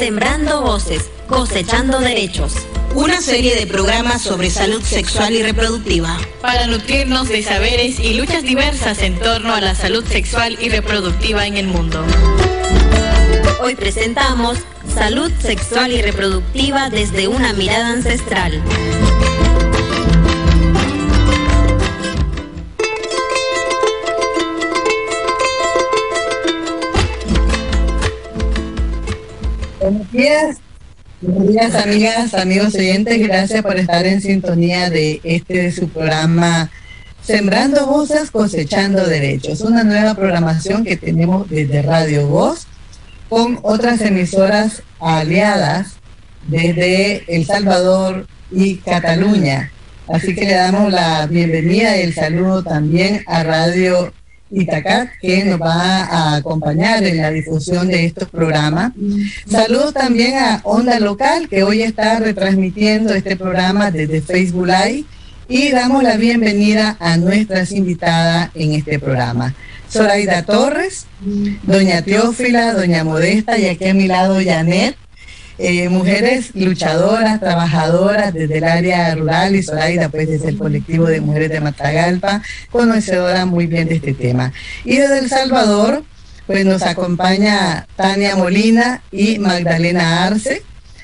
Sembrando voces, cosechando derechos. Una serie de programas sobre salud sexual y reproductiva. Para nutrirnos de saberes y luchas diversas en torno a la salud sexual y reproductiva en el mundo. Hoy presentamos Salud sexual y reproductiva desde una mirada ancestral. Buenos días, amigas, amigos oyentes. Gracias por estar en sintonía de este su programa Sembrando Voces, Cosechando Derechos. Una nueva programación que tenemos desde Radio Voz con otras emisoras aliadas desde El Salvador y Cataluña. Así que le damos la bienvenida y el saludo también a Radio Itacat, que nos va a acompañar en la difusión de estos programas. Saludos también a Onda Local, que hoy está retransmitiendo este programa desde Facebook Live. Y damos la bienvenida a nuestras invitadas en este programa. Zoraida Torres, doña Teófila, doña Modesta y aquí a mi lado Janet, eh, mujeres luchadoras, trabajadoras desde el área rural y Zoraida pues desde el colectivo de mujeres de Matagalpa, conocedora muy bien de este tema. Y desde El Salvador pues nos acompaña Tania Molina y Magdalena Arce.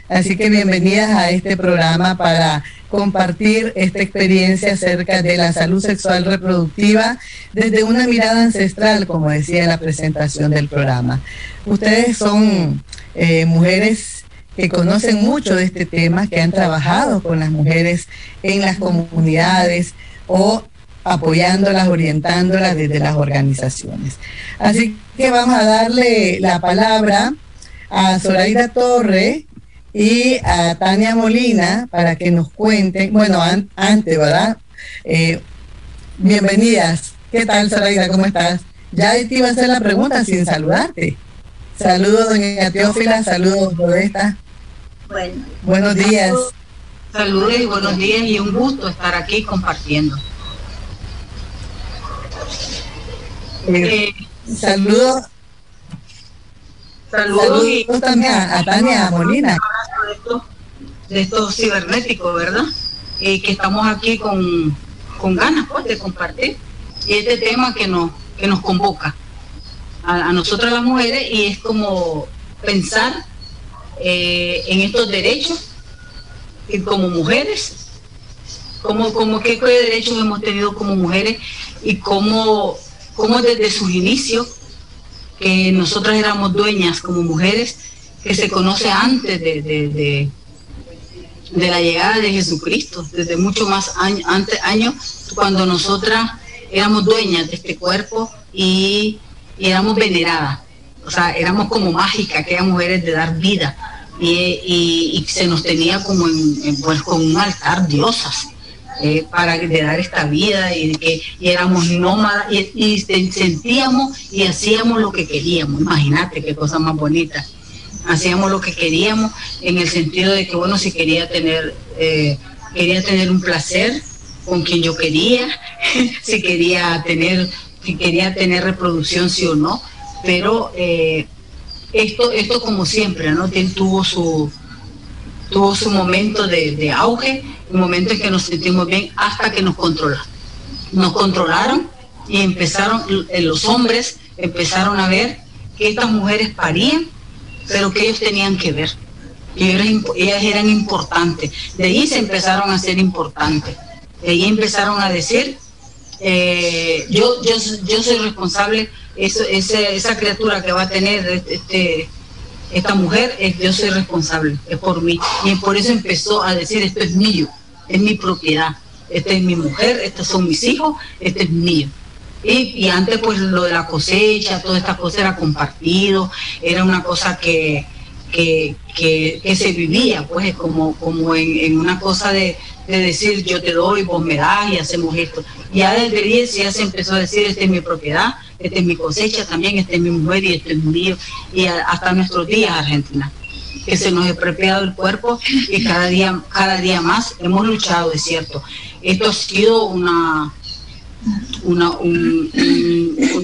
Así que bienvenidas a este programa para compartir esta experiencia acerca de la salud sexual reproductiva desde una mirada ancestral, como decía en la presentación del programa. Ustedes son eh, mujeres que conocen mucho de este tema, que han trabajado con las mujeres en las comunidades o apoyándolas, orientándolas desde las organizaciones. Así que vamos a darle la palabra a Zoraida Torre, y a Tania Molina para que nos cuenten, bueno, antes, ¿verdad? Eh, bienvenidas. ¿Qué tal, Zoraida? ¿Cómo estás? Ya te iba a hacer la pregunta sin saludarte. Saludos, doña Teófila, saludos, Modesta. Bueno, buenos días. Saludos y buenos días y un gusto estar aquí compartiendo. Eh, saludos Saludos, y también a, Tania Molina. De estos cibernéticos, ¿verdad? Y que estamos aquí con, con ganas pues, de compartir y este tema que nos, que nos convoca a, nosotras las mujeres y es como pensar eh, en estos derechos y como mujeres, como, como qué derechos hemos tenido como mujeres y cómo, cómo desde sus inicios que nosotras éramos dueñas como mujeres, que se conoce antes de, de, la llegada de Jesucristo, desde mucho más antes, años, cuando nosotras éramos dueñas de este cuerpo y, éramos veneradas. O sea, éramos como mágicas, aquellas mujeres de dar vida. Y, se nos tenía como en, pues, con un altar diosas eh, para de dar esta vida y que éramos nómadas y, sentíamos y hacíamos lo que queríamos. Imagínate qué cosa más bonita. Hacíamos lo que queríamos en el sentido de que, bueno, si quería tener, eh, quería tener un placer con quien yo quería, si quería tener, si quería tener reproducción, sí o no, pero eh, esto, esto como siempre, ¿no? Tuvo su, tuvo su momento de, auge, un momento en que nos sentimos bien hasta que nos controlaron. Nos controlaron y empezaron, eh, los hombres empezaron a ver que estas mujeres parían, pero que ellos tenían que ver. Y ellas eran importantes. De ahí se empezaron a ser importantes. De ahí empezaron a decir, eh, yo, yo, yo soy responsable, esa criatura que va a tener este, esta mujer, es, yo soy responsable, es por mí. Y por eso empezó a decir, esto es mío, es mi propiedad, esta es mi mujer, estos son mis hijos, este es mío. Y, antes pues lo de la cosecha, toda esta cosa era compartido, era una cosa que, que, se vivía, pues como, como en, una cosa de, decir yo te doy, vos me das y hacemos esto. Ya desde 10 ya se empezó a decir, esta es mi propiedad, esta es mi cosecha también, esta es mi mujer y este es mío, y hasta nuestros días Argentina que se nos ha expropiado el cuerpo y cada día, cada día más hemos luchado, es cierto. Esto ha sido una, una,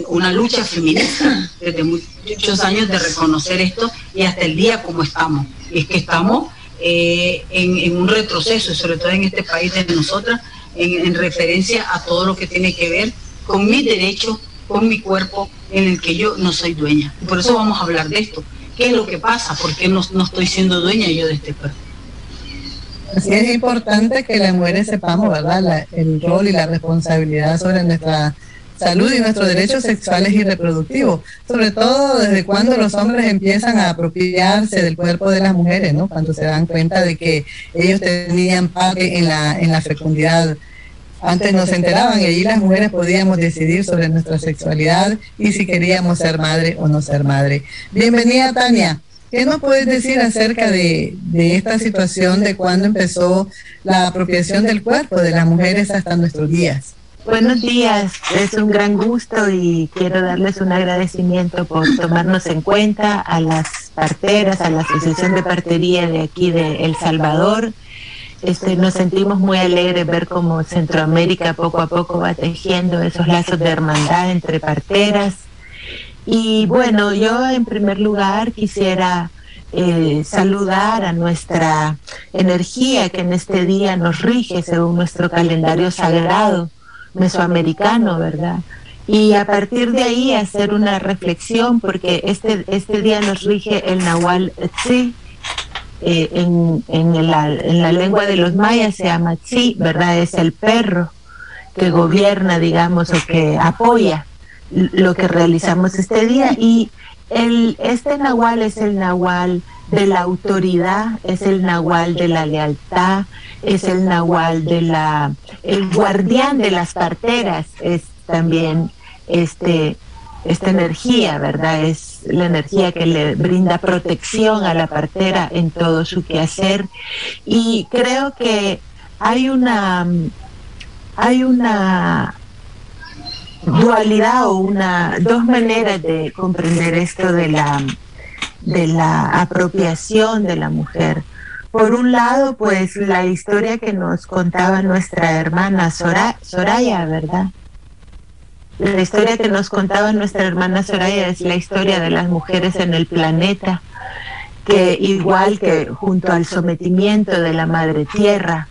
una lucha feminista desde muchos años de reconocer esto y hasta el día como estamos. Es que estamos eh, en, un retroceso, sobre todo en este país de nosotras, en, referencia a todo lo que tiene que ver con mis derechos, con mi cuerpo, en el que yo no soy dueña. por eso vamos a hablar de esto. ¿Qué es lo que pasa? ¿Por qué no, no estoy siendo dueña yo de este cuerpo? Así es importante que las mujeres sepamos, ¿verdad?, el rol y la responsabilidad sobre nuestra salud y nuestros derechos sexuales y reproductivos, sobre todo desde cuando los hombres empiezan a apropiarse del cuerpo de las mujeres, ¿no? Cuando se dan cuenta de que ellos tenían parte en la, en la fecundidad. Antes no se enteraban y las mujeres podíamos decidir sobre nuestra sexualidad y si queríamos ser madre o no ser madre. Bienvenida, Tania. ¿Qué nos puedes decir acerca de, de, esta situación de cuando empezó la apropiación del cuerpo de las mujeres hasta nuestros días? Buenos días, es un gran gusto y quiero darles un agradecimiento por tomarnos en cuenta a las parteras, a la Asociación de Partería de aquí de El Salvador. Este, nos sentimos muy alegres ver cómo Centroamérica poco a poco va tejiendo esos lazos de hermandad entre parteras. Y bueno, yo en primer lugar quisiera eh, saludar a nuestra energía que en este día nos rige según nuestro calendario sagrado mesoamericano, ¿verdad? Y a partir de ahí hacer una reflexión, porque este, este día nos rige el Nahual Tzi, eh, en, en, la, en la lengua de los mayas se llama Tzi, ¿verdad? Es el perro que gobierna, digamos, o que apoya lo que realizamos este día. Y el, este Nahual es el Nahual de la autoridad, es el nahual de la lealtad, es el nahual de la, el guardián de las parteras, es también este, esta energía, ¿verdad? Es la energía que le brinda protección a la partera en todo su quehacer. Y creo que hay una, hay una dualidad o una, dos maneras de comprender esto de la de la apropiación de la mujer. Por un lado, pues la historia que nos contaba nuestra hermana Soraya, ¿verdad? La historia que nos contaba nuestra hermana Soraya es la historia de las mujeres en el planeta, que igual que junto al sometimiento de la madre tierra,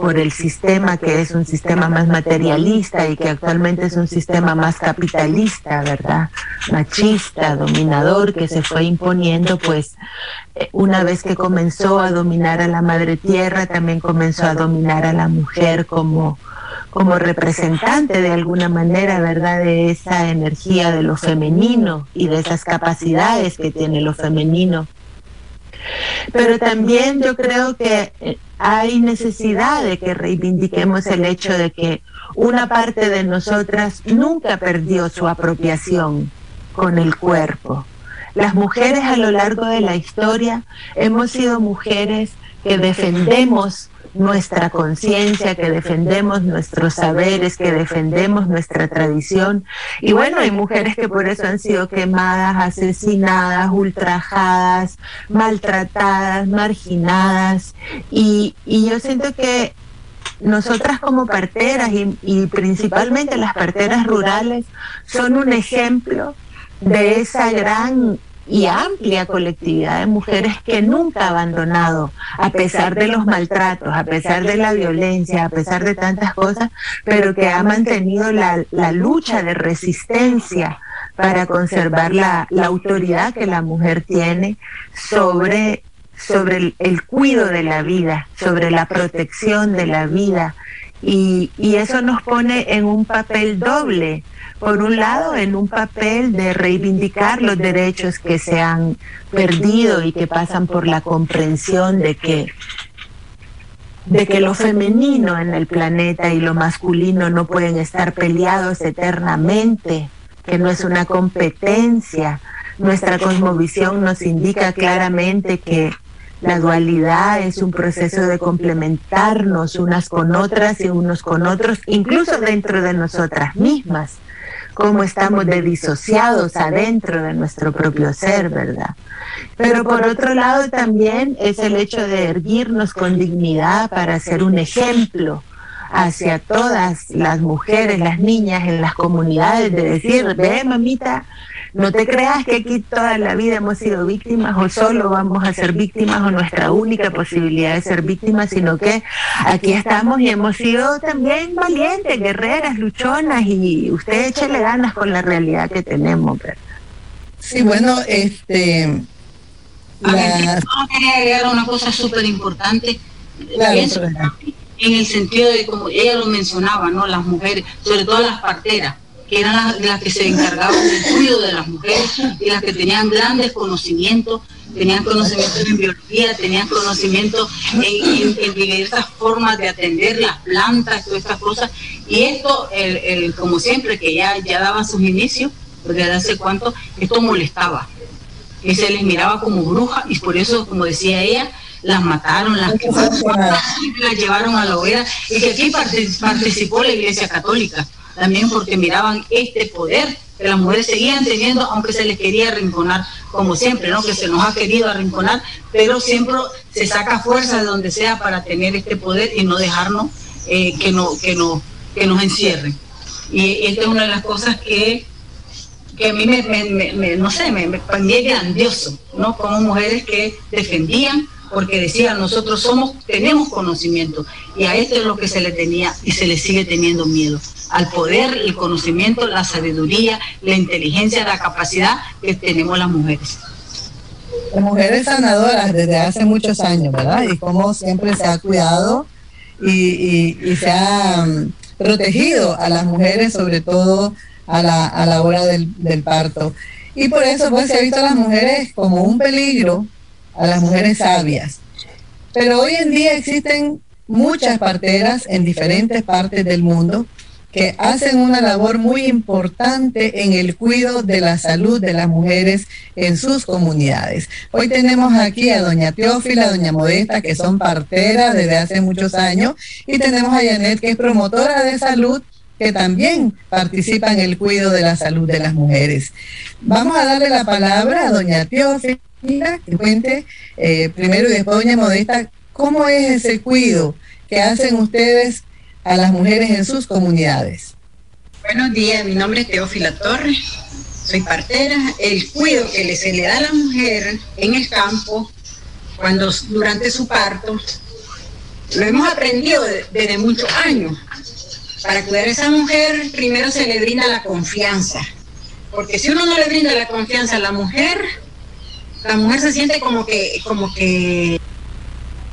por el sistema que es un sistema más materialista y que actualmente es un sistema más capitalista, ¿verdad? Machista, dominador, que se fue imponiendo, pues eh, una vez que comenzó a dominar a la madre tierra, también comenzó a dominar a la mujer como como representante de alguna manera, ¿verdad?, de esa energía de lo femenino y de esas capacidades que tiene lo femenino. Pero también yo creo que eh, hay necesidad de que reivindiquemos el hecho de que una parte de nosotras nunca perdió su apropiación con el cuerpo. Las mujeres a lo largo de la historia hemos sido mujeres que defendemos nuestra conciencia, que defendemos nuestros saberes, que defendemos nuestra tradición. Y bueno, hay mujeres que por eso han sido quemadas, asesinadas, ultrajadas, maltratadas, marginadas. Y, yo siento que nosotras como parteras y, y principalmente las parteras rurales son un ejemplo de esa gran y amplia colectividad de mujeres que nunca ha abandonado, a pesar de los maltratos, a pesar de la violencia, a pesar de tantas cosas, pero que ha mantenido la, lucha de resistencia para conservar la, autoridad que la mujer tiene sobre, sobre el, el, de la vida, sobre la protección de la vida. Y, y eso nos pone en un papel doble, por un lado, en un papel de reivindicar los derechos que se han perdido y que pasan por la comprensión de que de que lo femenino en el planeta y lo masculino no pueden estar peleados eternamente, que no es una competencia. Nuestra cosmovisión nos indica claramente que la dualidad es un proceso de complementarnos unas con otras y unos con otros, incluso dentro de nosotras mismas cómo estamos de disociados adentro de nuestro propio ser, ¿verdad? Pero por otro lado también es el hecho de erguirnos con dignidad para ser un ejemplo hacia todas las mujeres, las niñas en las comunidades, de decir, ve mamita, no te creas que aquí toda la vida hemos sido víctimas o solo vamos a ser víctimas o nuestra única posibilidad de ser víctimas, sino que aquí estamos y hemos sido también valientes, guerreras, luchonas y usted échale ganas con la realidad que tenemos. ¿verdad? Sí, bueno, este... La... quería agregar una cosa súper importante. en el sentido de como ella lo mencionaba, ¿no? Las mujeres, sobre todo las parteras, que eran las, que se encargaban del cuidado de las mujeres y las que tenían grandes conocimientos, tenían conocimiento en biología, tenían conocimiento en, diversas formas de atender las plantas, todas estas cosas. Y esto, el, como siempre, que ya, ya daban sus inicios, desde hace cuánto, esto molestaba. Que se les miraba como brujas y por eso, como decía ella, las mataron, las quemaron, las llevaron a la hoguera y que aquí participó la Iglesia Católica también porque miraban este poder que las mujeres seguían teniendo, aunque se les quería arrinconar, como siempre, ¿no? Que se nos ha querido arrinconar, pero siempre se saca fuerza de donde sea para tener este poder y no dejarnos eh, que, no, que, no, que nos encierren. Y esta es una de las cosas que, que a mí me, no sé, me, me grandioso, ¿no? Como mujeres que defendían porque decían nosotros somos, tenemos conocimiento y a esto es lo que se le tenía y se le sigue teniendo miedo, al poder, el conocimiento, la sabiduría, la inteligencia, la capacidad que tenemos las mujeres. Las mujeres sanadoras desde hace muchos años, ¿verdad? Y como siempre se ha cuidado y, se ha mm, protegido a las mujeres, sobre todo a la, a la hora del, del parto. Y por eso pues se ha visto a las mujeres como un peligro a las mujeres sabias. Pero hoy en día existen muchas parteras en diferentes partes del mundo que hacen una labor muy importante en el cuidado de la salud de las mujeres en sus comunidades. Hoy tenemos aquí a doña Teófila, doña Modesta, que son parteras desde hace muchos años, y tenemos a Janet, que es promotora de salud que también participa en el cuidado de la salud de las mujeres. Vamos a darle la palabra a doña Teófila que cuente eh, primero y después doña Modesta, ¿cómo es ese cuidado que hacen ustedes a las mujeres en sus comunidades? Buenos días, mi nombre es Teófila Torres, soy partera. El cuidado que se le da a la mujer en el campo cuando durante su parto lo hemos aprendido desde muchos años. Para cuidar a esa mujer primero se le brinda la confianza, porque si uno no le brinda la confianza a la mujer, la mujer se siente como que, como que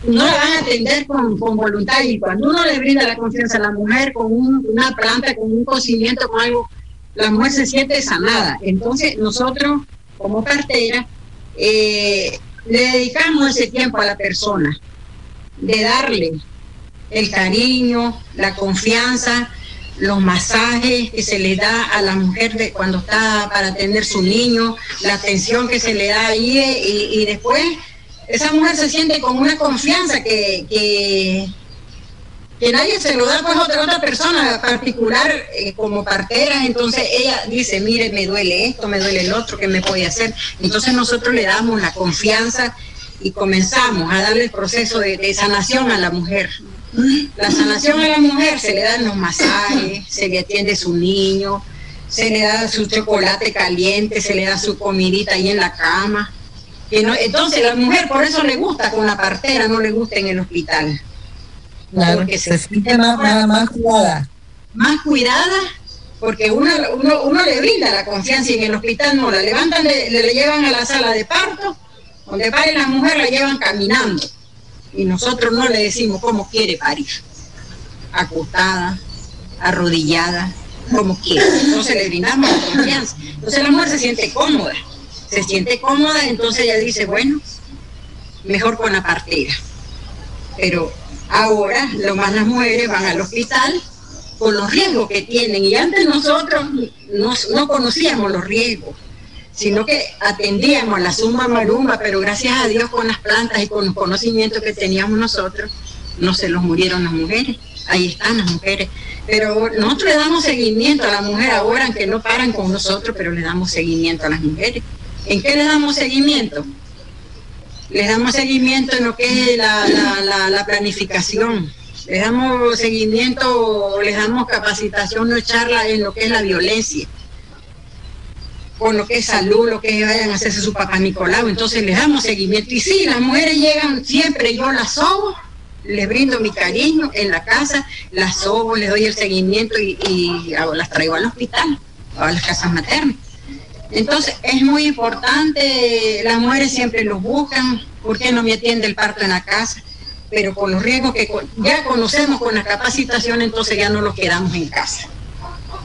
no la van a atender con, voluntad y cuando uno le brinda la confianza a la mujer con una planta, con un cocimiento, con algo, la mujer se siente sanada. Entonces nosotros, como partera, eh, le dedicamos ese tiempo a la persona, de darle el cariño, la confianza, los masajes que se le da a la mujer de cuando está para atender su niño, la atención que se le da ahí y, después esa mujer se siente con una confianza que, que, nadie se lo da pues otra, otra persona particular eh, como partera, entonces ella dice, mire, me duele esto, me duele el otro, ¿qué me puede hacer? Entonces nosotros le damos la confianza y comenzamos a darle el proceso de sanación a la mujer. La sanación a la mujer se le dan los masajes, se le atiende su niño, se le da su chocolate caliente, se le da su comidita ahí en la cama. Entonces la mujer por eso le gusta con la partera, no le gusta en el hospital. Claro, porque se, siente más, cuidada. Más cuidada, porque uno, uno, le brinda la confianza y en el hospital no, la levantan, le, le llevan a la sala de parto, donde pare la mujer la llevan caminando y nosotros no le decimos cómo quiere parir, acostada, arrodillada, como quiere. Entonces le brindamos la confianza. Entonces la mujer se siente cómoda, se siente cómoda, entonces ella dice, bueno, mejor con la partera. Pero ahora lo más las mujeres van al hospital con los riesgos que tienen y antes nosotros no, no conocíamos los riesgos sino que atendíamos la suma marumba, pero gracias a Dios con las plantas y con los conocimientos que teníamos nosotros, no se los murieron las mujeres, ahí están las mujeres. Pero nosotros le damos seguimiento a la mujer ahora, aunque no paran con nosotros, pero le damos seguimiento a las mujeres. ¿En qué le damos seguimiento? Le damos seguimiento en lo que es la, planificación les damos seguimiento, les damos capacitación, no charla en lo que es la violencia, con lo que es salud, lo que vayan a hacerse su papá Nicolau, entonces les damos seguimiento. Y sí, las mujeres llegan siempre, yo las sobo, les brindo mi cariño en la casa, las sobo, les doy el seguimiento y las traigo al hospital, a las casas maternas. Entonces es muy importante, las mujeres siempre los buscan, ¿por qué no me atiende el parto en la casa? Pero con los riesgos que ya conocemos con la capacitación, entonces ya no los quedamos en casa.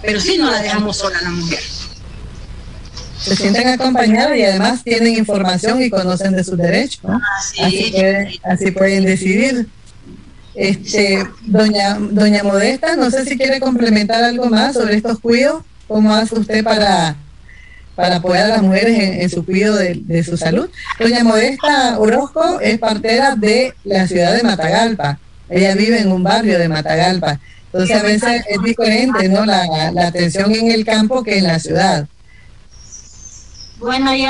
Pero sí no la dejamos sola a la mujer. Se sienten acompañados y además tienen información y conocen de sus derechos. Así, así pueden decidir. Este, doña, doña Modesta, no sé si quiere complementar algo más sobre estos cuidados. ¿Cómo hace usted para para apoyar a las mujeres en, su cuidado de, su salud. Doña Modesta Orozco es partera de la ciudad de Matagalpa. Ella vive en un barrio de Matagalpa. Entonces a veces es diferente, ¿no? La, atención en el campo que en la ciudad. Bueno, yo,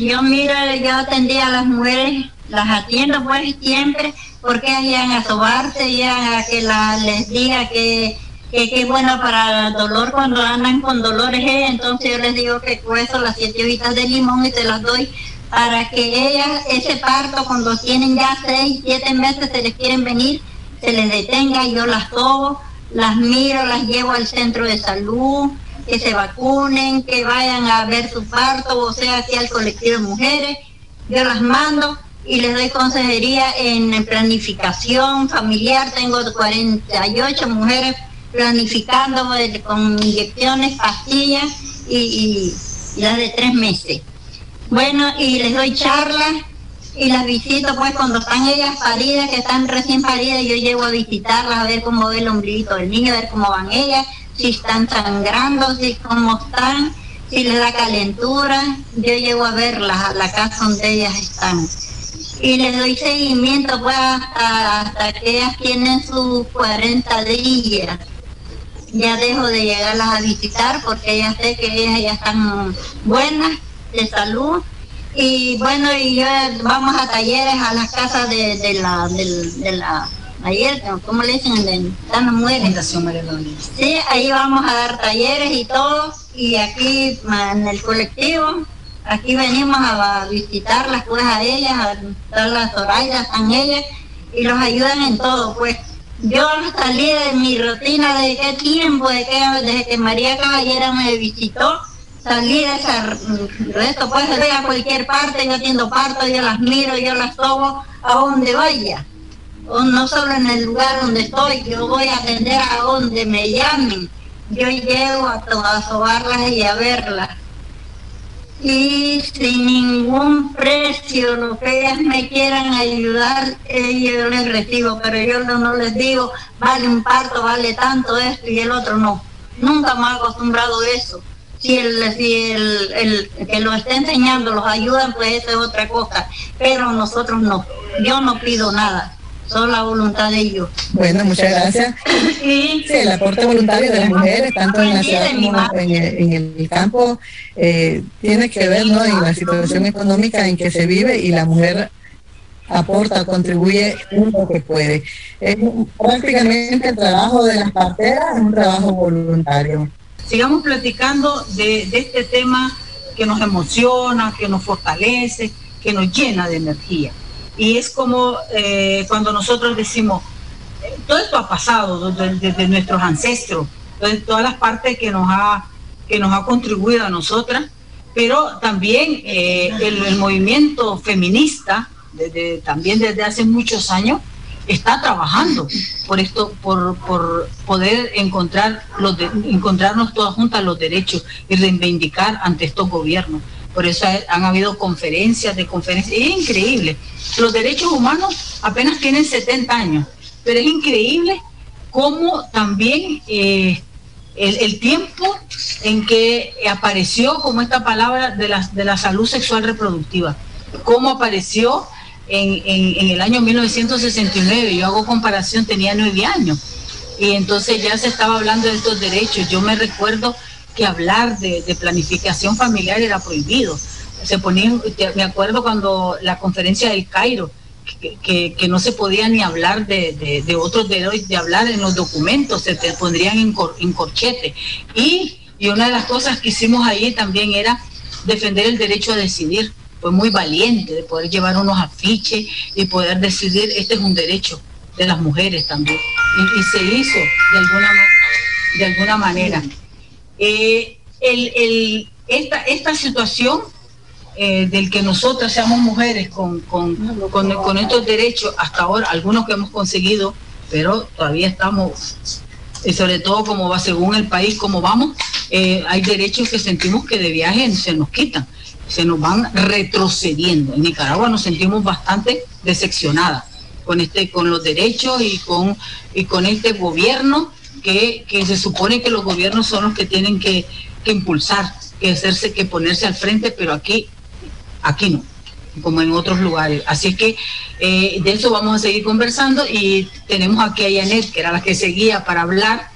yo miro, yo atendía a las mujeres, las atiendo pues siempre, porque ellas a sobarse, ya a que la, les diga que que, es bueno para dolor cuando andan con dolores, eh, entonces yo les digo que cuezo las siete hojitas de limón y se las doy para que ellas, ese parto, cuando tienen ya seis, siete meses, se les quieren venir, se les detenga, yo las tomo, las miro, las llevo al centro de salud, que se vacunen, que vayan a ver su parto, o sea, aquí al colectivo de mujeres, yo las mando y les doy consejería en planificación familiar, tengo 48 mujeres planificando con inyecciones, pastillas y, las de tres meses. Bueno, y les doy charlas y las visito pues cuando están ellas paridas, que están recién paridas, yo llevo a visitarlas a ver cómo va el ombliguito del niño, a ver cómo van ellas, si están sangrando, si cómo están, si les da calentura, yo llevo a verlas a la casa donde ellas están. Y les doy seguimiento pues hasta que ellas tienen sus 40 días ya dejo de llegarlas a visitar porque ya sé que ellas ya están buenas de salud. Y bueno y yo vamos a talleres a las casas de, la de, la ayer cómo le dicen de las mujeres sí ahí vamos a dar talleres y todo. Y aquí en el colectivo aquí venimos a visitarlas pues a ellas a dar las orallas están ellas y los ayudan en todo pues yo salí de mi rutina de qué tiempo, de que, desde que María Caballera me visitó, salí de ese resto, pues voy a cualquier parte, yo atiendo parto, yo las miro, yo las tomo a donde vaya. No solo en el lugar donde estoy, yo voy a atender a donde me llamen. Yo llego a, a sobarlas y a verlas y sin ningún precio lo que me quieran ayudar, yo les recibo, pero yo no, les digo, vale un parto, vale tanto esto y el otro no. Nunca me he acostumbrado a eso. Si el, si el, el que lo está enseñando los ayudan, pues eso es otra cosa, pero nosotros no. Yo no pido nada son la voluntad de ellos. Bueno, muchas gracias. Sí, el aporte voluntario de las mujeres, tanto en la ciudad como en el, campo, eh, tiene que ver ¿no? en la situación económica en que se vive y la mujer aporta, contribuye lo que puede. Es prácticamente el trabajo de las parteras es un trabajo voluntario. Sigamos platicando de, de este tema que nos emociona, que nos fortalece, que nos llena de energía. Y es como eh, cuando nosotros decimos, eh, todo esto ha pasado desde, nuestros ancestros, todas las partes que nos ha, que nos ha contribuido a nosotras, pero también eh, el, movimiento feminista, también desde hace muchos años, está trabajando por esto, por, por poder encontrar los encontrarnos todas juntas los derechos y reivindicar ante estos gobiernos. Por eso han habido conferencias de conferencias. Es increíble. Los derechos humanos apenas tienen 70 años, pero es increíble cómo también eh, el, tiempo en que apareció como esta palabra de la, de la salud sexual reproductiva, cómo apareció en, en, el año 1969, yo hago comparación, tenía nueve años, y entonces ya se estaba hablando de estos derechos. Yo me recuerdo que hablar de, planificación familiar era prohibido. Se ponía, me acuerdo cuando la conferencia del Cairo, que, no se podía ni hablar de, otros de hablar en los documentos, se te pondrían en, en corchete. Y, y una de las cosas que hicimos ahí también era defender el derecho a decidir. Fue muy valiente de poder llevar unos afiches y poder decidir, este es un derecho de las mujeres también. Y, se hizo de alguna, de alguna manera. Eh, el, el, esta, esta situación eh, del que nosotras seamos mujeres con, con, con, estos derechos, hasta ahora, algunos que hemos conseguido, pero todavía estamos, y sobre todo como va según el país, como vamos, eh, hay derechos que sentimos que de viaje se nos quitan, se nos van retrocediendo. En Nicaragua nos sentimos bastante decepcionadas con este, con los derechos y con, y con este gobierno que, se supone que los gobiernos son los que tienen que, impulsar, que hacerse, que ponerse al frente, pero aquí aquí no, como en otros lugares. Así que eh, de eso vamos a seguir conversando y tenemos aquí a Janet, que era la que seguía para hablar,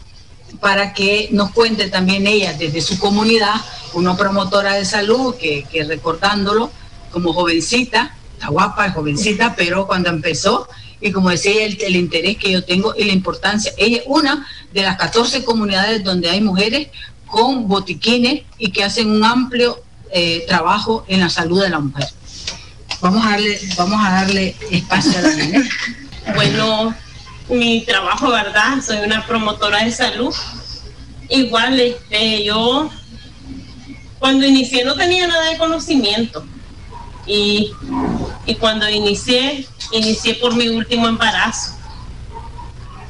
para que nos cuente también ella desde su comunidad, una promotora de salud que, que recordándolo como jovencita, está guapa, jovencita, pero cuando empezó, y como decía el, el, interés que yo tengo y la importancia, ella es una de las 14 comunidades donde hay mujeres con botiquines y que hacen un amplio eh, trabajo en la salud de la mujer. Vamos a darle, vamos a darle espacio a la. Bueno, mi trabajo, ¿verdad? Soy una promotora de salud. Igual, este, yo cuando inicié no tenía nada de conocimiento. Y, y cuando inicié, inicié por mi último embarazo.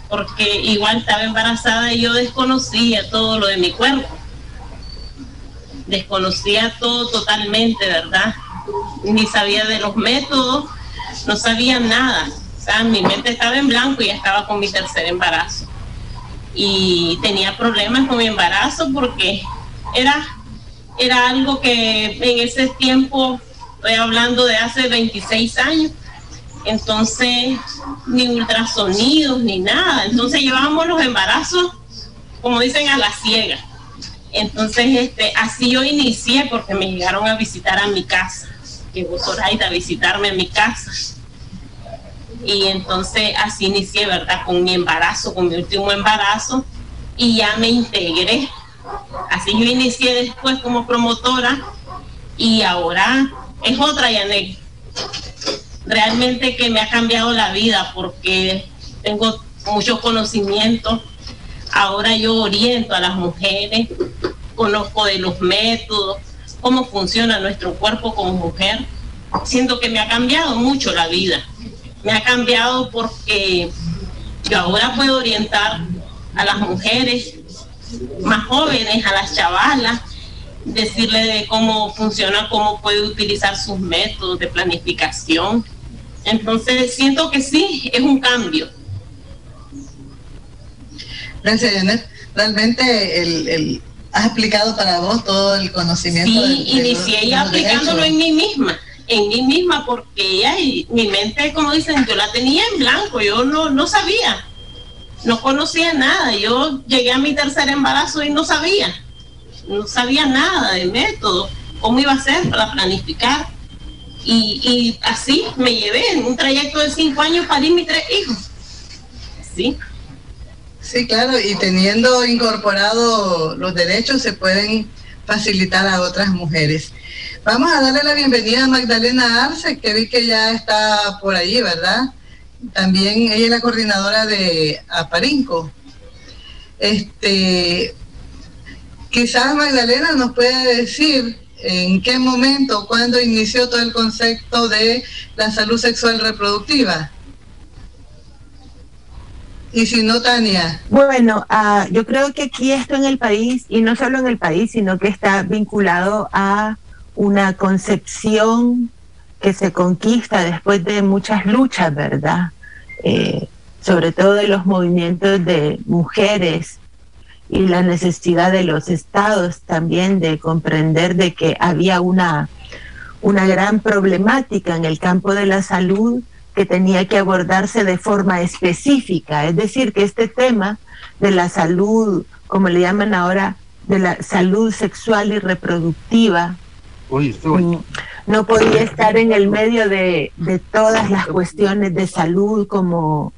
Porque igual estaba embarazada y yo desconocía todo lo de mi cuerpo desconocía todo totalmente, ¿verdad? Ni sabía de los métodos, no sabía nada. O sea, mi mente estaba en blanco y ya estaba con mi tercer embarazo. Y tenía problemas con mi embarazo porque era, era algo que en ese tiempo, estoy hablando de hace 26 años, entonces ni ultrasonidos ni nada. Entonces llevábamos los embarazos, como dicen, a la ciega entonces, este, así yo inicié porque me llegaron a visitar a mi casa. Llegó Zoraida a visitarme a mi casa. Y entonces así inicié, ¿verdad? Con mi embarazo, con mi último embarazo. Y ya me integré. Así yo inicié después como promotora. Y ahora es otra Yanek. Realmente que me ha cambiado la vida porque tengo mucho conocimiento Ahora yo oriento a las mujeres, conozco de los métodos, cómo funciona nuestro cuerpo como mujer. Siento que me ha cambiado mucho la vida. Me ha cambiado porque yo ahora puedo orientar a las mujeres más jóvenes, a las chavalas, decirle de cómo funciona, cómo puede utilizar sus métodos de planificación. Entonces siento que sí, es un cambio Gracias, Janet. Realmente el, el, has explicado para vos todo el conocimiento. Sí, inicié ya aplicándolo en mí misma, en mí misma, porque ya mi mente, como dicen, yo la tenía en blanco, yo no, no sabía, no conocía nada. Yo llegué a mi tercer embarazo y no sabía, no sabía nada de método, cómo iba a ser para planificar. Y, así me llevé en un trayecto de cinco años para ir mis tres hijos. Sí. Sí, claro, y teniendo incorporado los derechos se pueden facilitar a otras mujeres. Vamos a darle la bienvenida a Magdalena Arce, que vi que ya está por allí, ¿verdad? También ella es la coordinadora de Aparinco. Este, quizás Magdalena nos puede decir en qué momento, cuándo inició todo el concepto de la salud sexual reproductiva. Y si no, Tania. Bueno, uh, yo creo que aquí esto en el país, y no solo en el país, sino que está vinculado a una concepción que se conquista después de muchas luchas, ¿verdad? Eh, sobre todo de los movimientos de mujeres y la necesidad de los estados también de comprender de que había una, una gran problemática en el campo de la salud que tenía que abordarse de forma específica, es decir, que este tema de la salud, como le llaman ahora, de la salud sexual y reproductiva, no podía estar en el medio de, de todas las cuestiones de salud como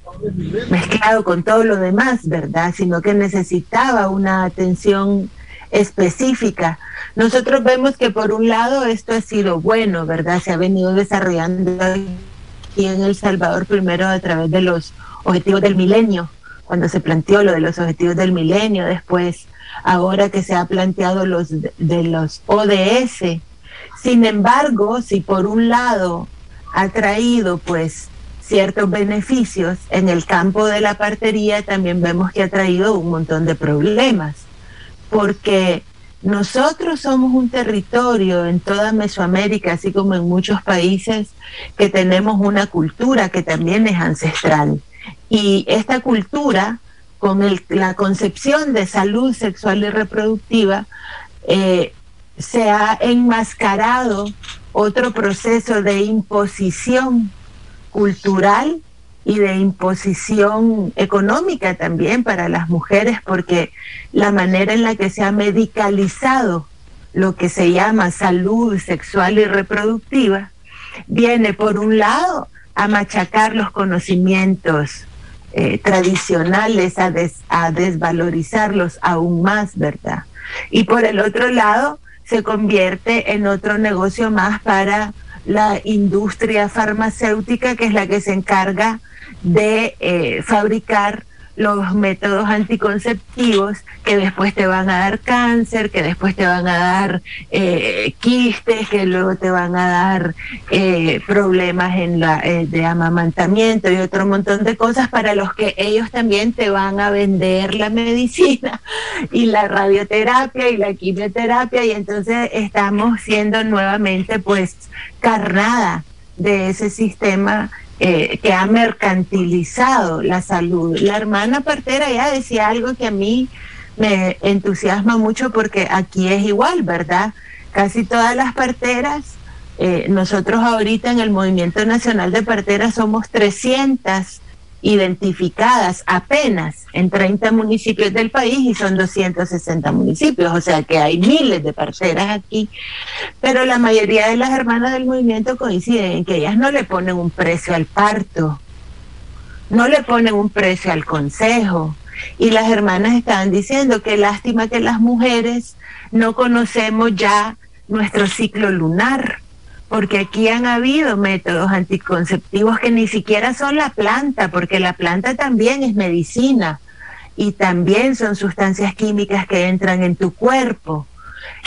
mezclado con todo lo demás, ¿verdad? Sino que necesitaba una atención específica. Nosotros vemos que por un lado esto ha sido bueno, ¿verdad? Se ha venido desarrollando aquí en El Salvador primero a través de los objetivos del milenio, cuando se planteó lo de los objetivos del milenio, después ahora que se ha planteado los de los ODS. Sin embargo, si por un lado ha traído pues ciertos beneficios en el campo de la partería, también vemos que ha traído un montón de problemas, porque nosotros somos un territorio en toda Mesoamérica, así como en muchos países, que tenemos una cultura que también es ancestral. Y esta cultura con la concepción de salud sexual y reproductiva, eh, se ha enmascarado otro proceso de imposición cultural y de imposición económica también para las mujeres, porque la manera en la que se ha medicalizado lo que se llama salud sexual y reproductiva, viene por un lado a machacar los conocimientos eh, tradicionales a, a desvalorizarlos aún más, ¿verdad? Y por el otro lado, se convierte en otro negocio más para la industria farmacéutica, que es la que se encarga de eh, fabricar los métodos anticonceptivos que después te van a dar cáncer, que después te van a dar eh, quistes, que luego te van a dar eh, problemas en la, eh, de amamantamiento y otro montón de cosas para los que ellos también te van a vender la medicina y la radioterapia y la quimioterapia. Y entonces estamos siendo nuevamente pues carnada de ese sistema eh, que ha mercantilizado la salud. La hermana partera ya decía algo que a mí me entusiasma mucho porque aquí es igual, ¿verdad? Casi todas las parteras, eh, nosotros ahorita en el Movimiento Nacional de Parteras somos 300 identificadas apenas en 30 municipios del país y son 260 municipios, o sea que hay miles de parceras aquí, pero la mayoría de las hermanas del movimiento coinciden en que ellas no le ponen un precio al parto, no le ponen un precio al consejo, y las hermanas estaban diciendo que lástima que las mujeres no conocemos ya nuestro ciclo lunar porque aquí han habido métodos anticonceptivos que ni siquiera son la planta, porque la planta también es medicina y también son sustancias químicas que entran en tu cuerpo.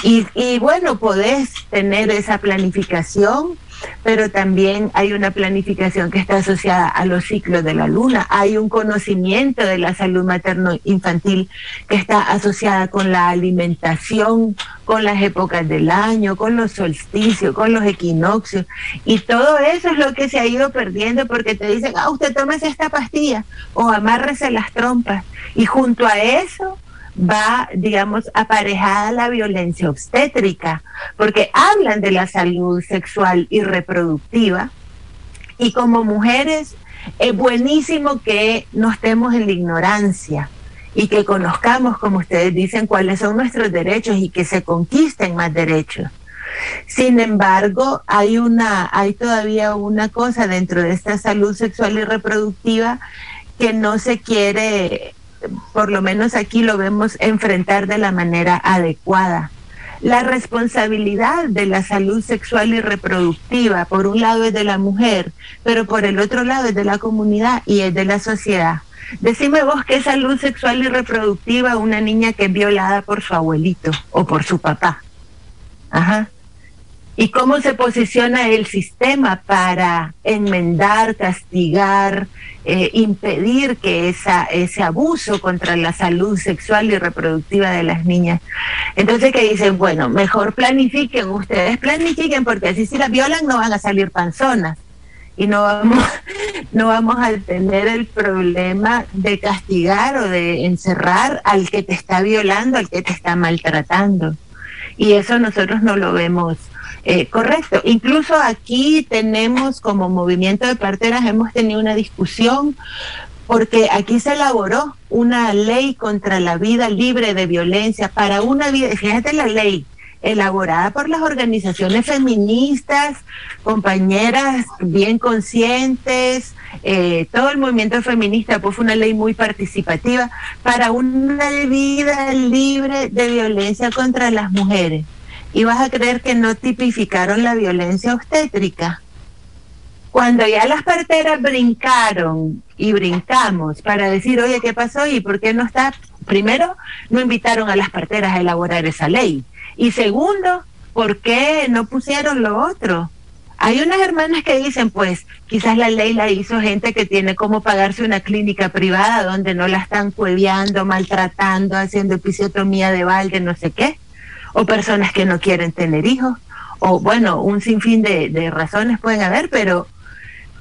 Y, y bueno, podés tener esa planificación pero también hay una planificación que está asociada a los ciclos de la luna. Hay un conocimiento de la salud materno-infantil que está asociada con la alimentación, con las épocas del año, con los solsticios, con los equinoccios. Y todo eso es lo que se ha ido perdiendo porque te dicen, ah, usted tómese esta pastilla o amárrese las trompas. Y junto a eso va, digamos, aparejada la violencia obstétrica, porque hablan de la salud sexual y reproductiva, y como mujeres es buenísimo que no estemos en la ignorancia y que conozcamos, como ustedes dicen, cuáles son nuestros derechos y que se conquisten más derechos. Sin embargo, hay una, hay todavía una cosa dentro de esta salud sexual y reproductiva que no se quiere por lo menos aquí lo vemos enfrentar de la manera adecuada. La responsabilidad de la salud sexual y reproductiva, por un lado es de la mujer, pero por el otro lado es de la comunidad y es de la sociedad. Decime vos qué salud sexual y reproductiva una niña que es violada por su abuelito o por su papá. Ajá y cómo se posiciona el sistema para enmendar, castigar, eh, impedir que esa, ese abuso contra la salud sexual y reproductiva de las niñas. Entonces que dicen, bueno, mejor planifiquen, ustedes planifiquen porque así si las violan no van a salir panzonas y no vamos, no vamos a tener el problema de castigar o de encerrar al que te está violando, al que te está maltratando. Y eso nosotros no lo vemos eh, correcto. Incluso aquí tenemos como movimiento de parteras, hemos tenido una discusión porque aquí se elaboró una ley contra la vida libre de violencia para una vida, fíjate la ley, elaborada por las organizaciones feministas, compañeras bien conscientes, eh, todo el movimiento feminista, pues fue una ley muy participativa para una vida libre de violencia contra las mujeres. Y vas a creer que no tipificaron la violencia obstétrica. Cuando ya las parteras brincaron y brincamos para decir, oye, ¿qué pasó? ¿Y por qué no está? Primero, no invitaron a las parteras a elaborar esa ley. Y segundo, ¿por qué no pusieron lo otro? Hay unas hermanas que dicen, pues quizás la ley la hizo gente que tiene como pagarse una clínica privada donde no la están cueveando, maltratando, haciendo episiotomía de balde, no sé qué, o personas que no quieren tener hijos, o bueno, un sinfín de, de razones pueden haber, pero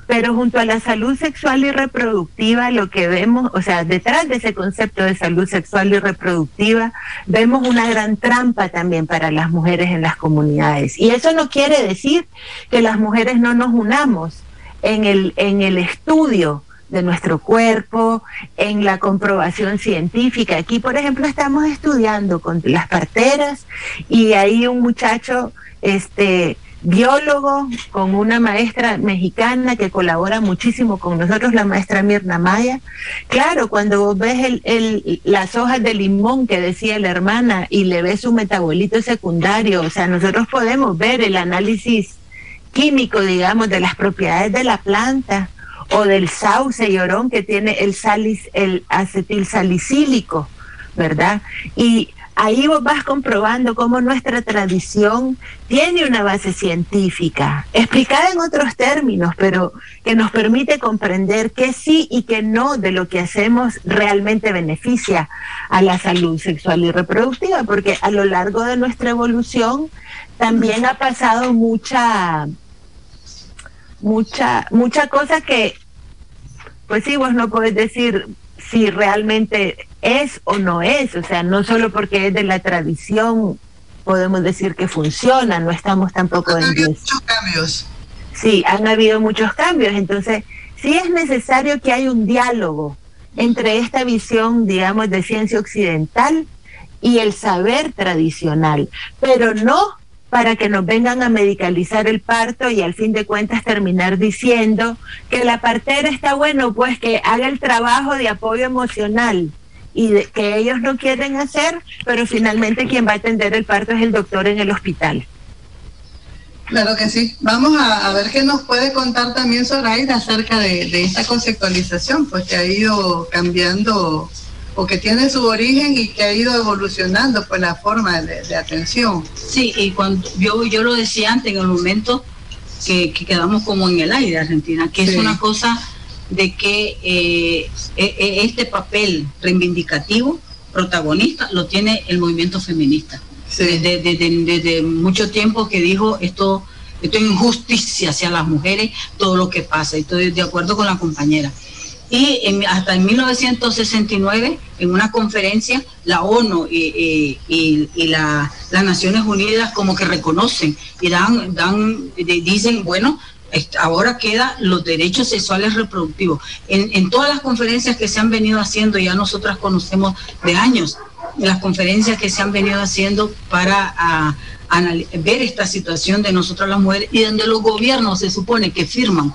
pero junto a la salud sexual y reproductiva lo que vemos, o sea, detrás de ese concepto de salud sexual y reproductiva, vemos una gran trampa también para las mujeres en las comunidades. Y eso no quiere decir que las mujeres no nos unamos en el, en el estudio de nuestro cuerpo, en la comprobación científica. Aquí, por ejemplo, estamos estudiando con las parteras y hay un muchacho, este, biólogo, con una maestra mexicana que colabora muchísimo con nosotros, la maestra Mirna Maya. Claro, cuando vos ves el, el, las hojas de limón que decía la hermana y le ves su metabolito secundario, o sea, nosotros podemos ver el análisis químico, digamos, de las propiedades de la planta o del sauce llorón que tiene el salis, el acetil salicílico, ¿verdad? Y ahí vos vas comprobando cómo nuestra tradición tiene una base científica, explicada en otros términos, pero que nos permite comprender que sí y que no de lo que hacemos realmente beneficia a la salud sexual y reproductiva, porque a lo largo de nuestra evolución también ha pasado mucha, mucha, mucha cosa que, pues sí, vos no podés decir si realmente es o no es, o sea, no solo porque es de la tradición podemos decir que funciona, no estamos tampoco han habido muchos cambios. Sí, han habido muchos cambios, entonces sí es necesario que haya un diálogo entre esta visión, digamos, de ciencia occidental y el saber tradicional, pero no para que nos vengan a medicalizar el parto y al fin de cuentas terminar diciendo que la partera está bueno, pues que haga el trabajo de apoyo emocional y de, que ellos no quieren hacer, pero finalmente quien va a atender el parto es el doctor en el hospital. Claro que sí. Vamos a, ver qué nos puede contar también Zoraida acerca de, de esta conceptualización, pues que ha ido cambiando o que tiene su origen y que ha ido evolucionando pues la forma de, de atención. Sí, y cuando yo, yo lo decía antes, en el momento que, que quedamos como en el aire Argentina, que sí. es una cosa de que eh, este papel reivindicativo, protagonista, lo tiene el movimiento feminista. Sí. Desde, desde, desde, mucho tiempo que dijo esto, esto es injusticia hacia las mujeres, todo lo que pasa. Estoy de acuerdo con la compañera y en, hasta en 1969 en una conferencia la ONU y, y, y la, las Naciones Unidas como que reconocen y dan, dan dicen bueno ahora queda los derechos sexuales reproductivos en, en todas las conferencias que se han venido haciendo ya nosotras conocemos de años las conferencias que se han venido haciendo para ver esta situación de nosotras las mujeres y donde los gobiernos se supone que firman